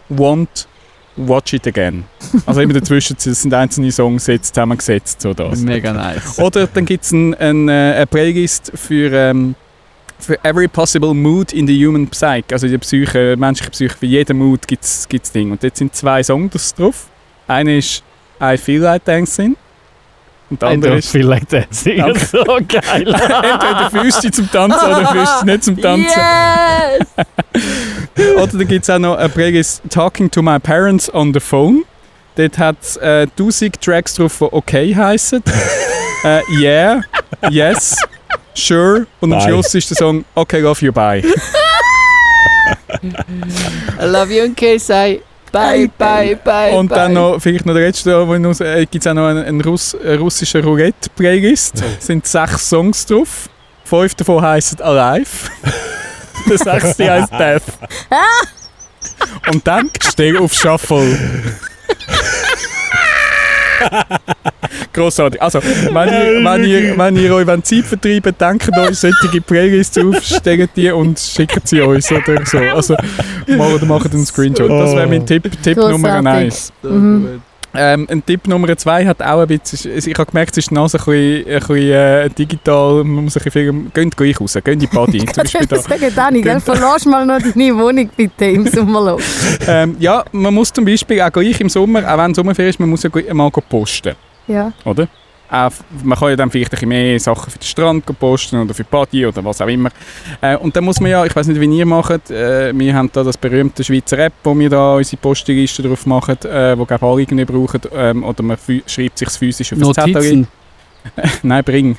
Want, Watch It Again. Also immer dazwischen sind einzelne Songs jetzt zusammengesetzt, so das. Mega nice. Oder dann gibt es ein, ein, äh, eine Playlist für, ähm, für every possible mood in the human psyche. Also in der Psyche, menschliche Psyche, für jeden Mood gibt es Dinge. Und dort sind zwei Songs drauf. Einer ist I Feel Like Dancing. Und der I andere ist feel like dancing. Okay. so geil. entweder du zum Tanzen oder du nicht zum Tanzen. Yes! Oder dann gibt es auch noch eine Playlist Talking to my parents on the phone. Dort hat es äh, 1000 Tracks drauf, die okay heißen. äh, yeah, yes, sure. Und am Bye. Schluss ist der Song Okay, love you, bye. I love you in case I... Bye, bye, bye, Und bye. dann noch, vielleicht noch der letzte, noch, äh, gibt es auch noch einen, einen, Russ, einen russischen Roulette-Playlist. Es sind sechs Songs drauf. Fünf davon heißen Alive. der sechste heißt Death. Und dann stell auf Shuffle. Grossartig. Also, wenn ihr, wenn ihr, wenn ihr euch Zeit vertreiben wollt, denkt euch solche Playlists auf, stellt die und schickt sie uns oder so. Also, macht einen Screenshot. Das wäre mein Tipp, Tipp Nummer Grossartig. 1. So Mhm. Ähm, ein Tipp Nummer zwei hat auch ein bisschen, ich habe gemerkt, es ist die Nase ein bisschen, ein bisschen äh, digital, man muss ein bisschen geht gleich raus, geht in die Party. Ich kann da. sagen, Dani, gell, verlass mal noch deine Wohnung bitte im Sommerloch. Ähm, ja, man muss zum Beispiel auch gleich im Sommer, auch wenn Sommerferien ist, man muss ja mal posten, Ja. oder? Auch, man kann ja dann vielleicht ein mehr Sachen für den Strand posten oder für die Party oder was auch immer. Äh, und dann muss man ja, ich weiß nicht, wie ihr macht, äh, wir haben da das berühmte Schweizer App, wo wir da unsere Postliste drauf machen, äh, wo glaube alle irgendwie brauchen, ähm, oder man schreibt sich physisch auf das Zettel. Notizen. Nein, bring.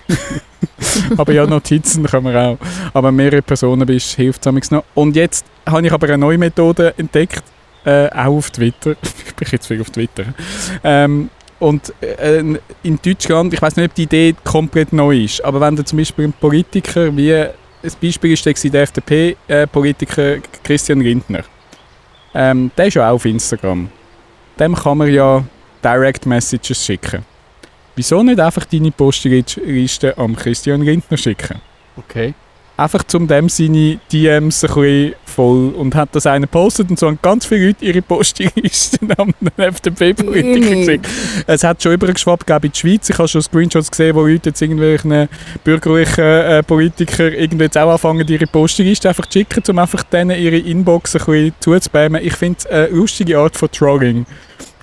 aber ja, Notizen können wir auch. Aber mehrere Personen bist, hilft es noch. Und jetzt habe ich aber eine neue Methode entdeckt, äh, auch auf Twitter. ich bin jetzt viel auf Twitter. Ähm, und äh, in Deutschland, ich weiß nicht, ob die Idee komplett neu ist, aber wenn du zum Beispiel ein Politiker wie, ein Beispiel ist der, FDP-Politiker Christian Lindner, ähm, der ist ja auch auf Instagram. Dem kann man ja Direct Messages schicken. Wieso nicht einfach deine Postliste am Christian Lindner schicken? Okay. Einfach zum dem seine DMs ein bisschen voll und hat das einer gepostet und so haben ganz viele Leute ihre Postlisten am FDP-Politiker geschickt. Es hat schon übergeschwappt glaube ich, in die Schweiz. Ich habe schon Screenshots gesehen, wo Leute jetzt irgendwelchen bürgerlichen äh, Politiker irgendwie jetzt auch anfangen, ihre Postliste einfach zu schicken, um einfach denen ihre Inbox ein bisschen zuzuspammen. Ich finde es eine lustige Art von Trolling.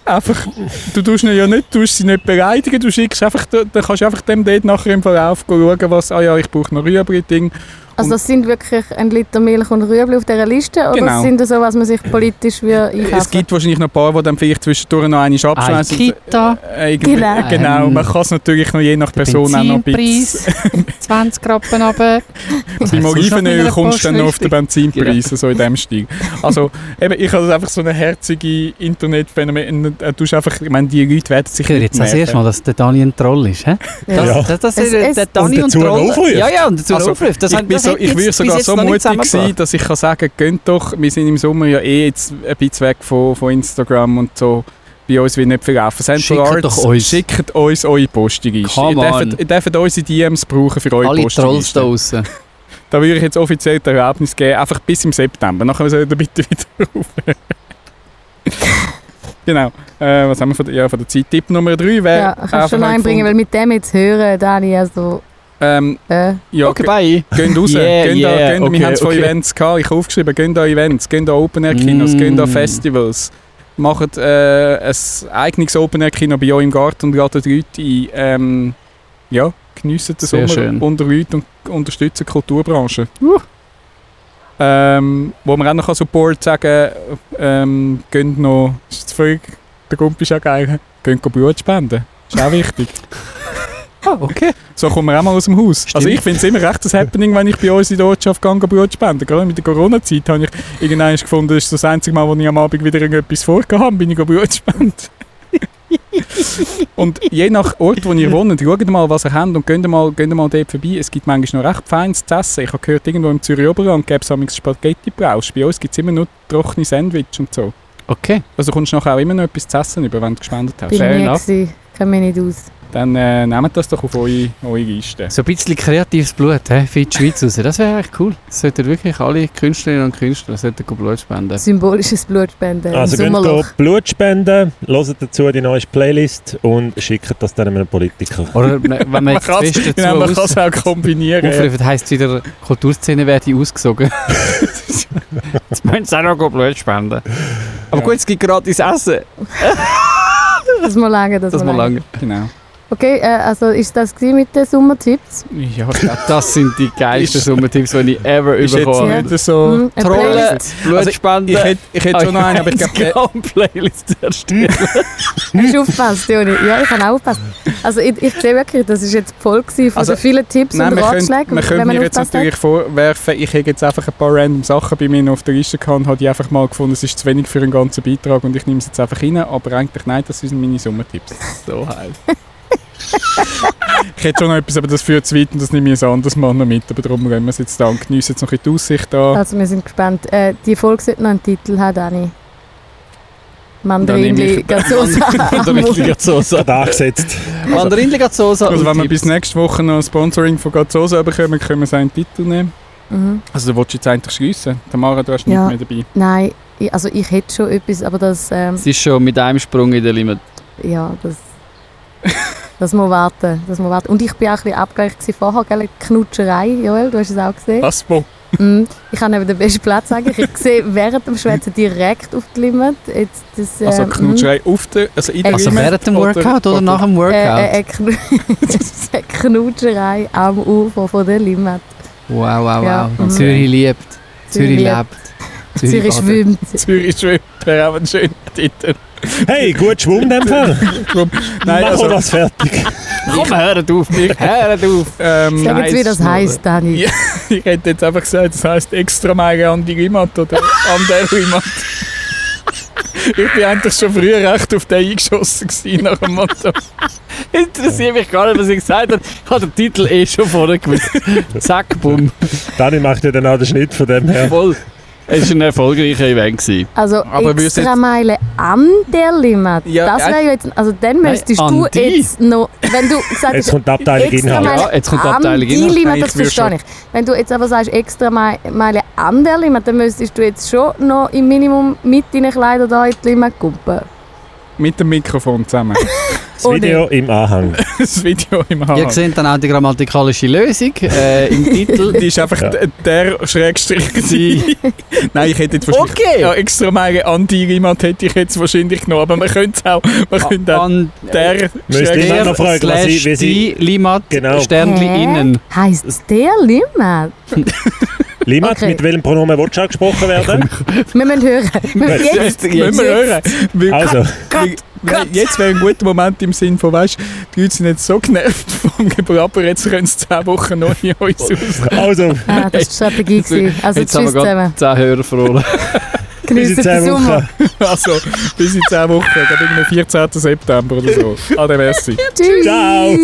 Einfach, du tust ihn ja nicht, du sie nicht beleidigen, du schickst einfach, dann kannst du einfach dem dort nachher im Verlauf schauen, was, ah ja, ich brauche noch Rüebli-Ding. Also das sind wirklich ein Liter Milch und Rüebli auf dieser Liste? Oder Genau. sind das so, was man sich politisch würde einkaufen Es gibt wahrscheinlich noch ein paar, die dann vielleicht zwischendurch noch eine abschmeißen. Kita. Äh, Genau. äh, genau. Man kann es natürlich noch je nach Person auch noch ein bisschen... Benzinpreis 20 Rappen runter. Beim Olivenöl kommst du dann noch auf den Benzinpreis, so in dem Stil. Also, eben, ich habe das einfach so eine herzige Internetphänomen. Äh, Du hast einfach, ich meine, die Leute werden sich Ich höre jetzt das erste Mal, dass der Dani ein Troll ist. Hä? Ja. Das, Ja. das, das Es- ist es- der Dani Und und, dazu Troll. Ja, ja, und dazu Also, aufruft. Das so, hat ich bis sogar so mutig sein, zusammengebracht. dass ich kann sagen, geht doch, wir sind im Sommer ja eh jetzt ein bisschen weg von, von Instagram und so. Bei uns will nicht viel laufen. Central Schickt Arts, doch uns. schickt uns eure. Come Ihr dürft, ihr dürft unsere DMs brauchen für eure Alle Trolls da draußen. Da würde ich jetzt offiziell die Erlaubnis geben, einfach bis im September. Nachher soll ihr bitte wieder aufhören. genau. Äh, was haben wir von der, ja, von der Zeit? Tipp Nummer 3 wäre Ja, kannst du schon noch einbringen, weil mit dem jetzt hören, Dani, also Ähm, Äh, ja, Okay, bye. Gehen raus, Yeah, gehen da, yeah, gehen, okay, wir haben es von okay. Events gehabt, ich habe aufgeschrieben, gehen da Events, gehen da Open-Air-Kinos, Mm. gehen da Festivals, macht äh, ein eigenes Open-Air-Kino bei euch im Garten und ladet Leute ein. Ähm, ja, geniessen den Sehr Sommer schön. unter Leuten und unterstützen die Kulturbranche. Uh. Ähm, wo man auch noch Support sagen ähm, gehen noch, ist jetzt völlig, der Gump ist auch geil, gehen Blut spenden. Ist auch wichtig. Ah, okay. So kommen wir auch mal aus dem Haus. Stimmt. Also ich finde es immer recht ein Happening, wenn ich bei uns in der Ortschaft gehe, Blut spenden. Gerade mit der Corona-Zeit habe ich irgendwann gefunden, das ist das einzige Mal, wo ich am Abend wieder irgendetwas vorgehabt habe, bin ich Blut spenden. und je nach Ort, wo ihr wohnt, schaut mal, was ihr habt und geht mal, geht mal dort vorbei. Es gibt manchmal noch recht feines zu essen. Ich habe gehört, irgendwo im Zürich Oberland gäbe es manchmal Spaghetti-Brausch. Bei uns gibt es immer nur trockene Sandwich und so. Okay. Also kommst du nachher auch immer noch etwas zu essen über, wenn du gespendet hast. bin Fair ich nie enough. gewesen. Kenn mich nicht aus. Dann äh, nehmt das doch auf eure, eure Liste. So ein bisschen kreatives Blut he, für die Schweiz raus. Das wäre echt cool. Das sollten wirklich alle Künstlerinnen und Künstler sollten Blut spenden. Symbolisches Blutspenden im Also geht Sommerloch. Blut spenden, hört dazu die neue Playlist und schickt das dann einem Politiker. Oder wenn man Man jetzt kann fest es dazu man kann's aus- auch kombinieren. ja. aufruft, heisst es wieder, Kulturszene werde ausgesogen. Jetzt müssen sie auch noch Blut spenden. Aber Ja. gut, es gibt gratis Essen. Das muss lange, das, Das muss mal lange. lange. Genau. Okay, äh, also ist das mit den Sommertipps? Ja, Das sind die geilsten Ist- Sommertipps, die ich ever ist jetzt bekommen habe. nicht so... Hm, eine Trollen, Playlist? Blutspenden. Ich hätte, ich hätte schon noch einen, aber ich glaube... Instagram-Playlist erstellen. Hast du aufgepasst, Joni? Ja, ich habe auch aufgepasst. Also ich, ich sehe wirklich, das ist jetzt voll gewesen von Also, den vielen Tipps Nein, und Ratschlägen, wir wenn können man mir jetzt natürlich vorwerfen, ich hätte jetzt einfach ein paar random Sachen bei mir auf der Liste gehabt und habe die einfach mal gefunden, es ist zu wenig für einen ganzen Beitrag und ich nehme es jetzt einfach rein, aber eigentlich nein, das sind meine Sommertipps. So heiß. Ich hätte schon noch etwas, aber das führt zu weit und das nehme ich ein anderes Mal noch mit, aber darum nehmen wir es jetzt da und geniessen jetzt noch ein bisschen die Aussicht da. Also wir sind gespannt. Äh, die Folge sollte noch einen Titel haben, Dani. Mandarinli Gazosa. Mandarinli. Gerade angesetzt. Mandarinli Soße. Also wenn wir bis nächste Woche noch ein Sponsoring von Gazzosa bekommen, können wir seinen Titel nehmen. mhm. Also du willst jetzt eigentlich schliessen. Tamara, du hast Ja. nicht mehr dabei. Nein, ich, also ich hätte schon etwas, aber das, ähm, Es ist schon mit einem Sprung in der Limit. ja, das, das muss warten. Das muss warten. Und ich bin auch ein bisschen abgelenkt gewesen vorher, gell? Knutscherei, Joel, du hast es auch gesehen. Was? Wo? Mm, ich habe eben den besten Platz eigentlich. Ich sehe während dem Schwätzen direkt auf die Limit. Jetzt, das, ähm, Also Knutscherei auf der, also in der Also während dem Workout oder, nach dem mm, Workout? äh, äh, äh, Knu- das ist eine Knutscherei am Ufer von der Limit. wow, wow, wow. Ja, mhm. Zürich liebt. Zürich, Zürich lebt. Zürich badet. schwimmt. Zürich schwimmt, wäre auch ein schöner Titel. Hey, gut Schwung in dem Fall. Nein, also, das fertig. Komm, hört auf. Hört auf. ähm, Sag jetzt, wie das heisst, Dani. Ja. ich hätte jetzt einfach gesagt, das heisst extra Meile an die Rimat oder an der Rimat. ich bin eigentlich schon früher recht auf den eingeschossen gewesen, nach dem Motto. Interessiert mich gar nicht, was ich gesagt habe. Ich habe den Titel eh schon vorher gewusst. Zack, bumm. Dani macht ja dann auch den Schnitt von dem her. Voll. Es war ein erfolgreicher Event. Gewesen. Also Aber extra Meile an der Limit. Ja, das ja. wäre ja jetzt, also dann müsstest an du die. jetzt noch, wenn du gesagt Jetzt kommt die Abteilung extra Inhalt. Meile Ja, jetzt kommt die an Abteilung die Inhalt. Limit, Nein, das verstehe ich. Wenn du jetzt aber sagst, extra Mei- Meile an der Limit, dann müsstest du jetzt schon noch im Minimum mit deinen Kleidern da in die Limit kumpen. Mit dem Mikrofon zusammen. Das Oh, Video im Anhang. Das Video im Ihr Haar. seht dann auch die grammatikalische Lösung äh, im Titel. Die ist einfach Ja. der Schrägstrich. Nein, ich hätte jetzt wahrscheinlich... Okay. Ja, extra Meile an die Rimat hätte ich jetzt wahrscheinlich genommen, aber man könnte es auch... Man könnte auch An der Müsste ich Schrägstrich... noch fragen, was slash sie- wie sie- die Limat Genau. Sternli innen. Heisst es der Limit? Limat, Okay. mit welchem Pronomen willst du angesprochen werden? Wir müssen hören. Wir müssen jetzt, Müssen wir hören. Weil- Also, Weil- weil Jetzt wäre ein guter Moment im Sinn von, weißt die Leute sind jetzt so genervt vom Gebrabbel, jetzt können sie 10 Wochen noch in uns aus. also Ah, das war die Strategie. gewesen. Also Jetzt haben wir tschüss zusammen. gerade 10 Hörer verloren. bis in 10 den Sommer. Wochen. Also, bis in 10 Wochen, ich glaube, 14. September oder so. Ade, merci. Tschüss. Ciao.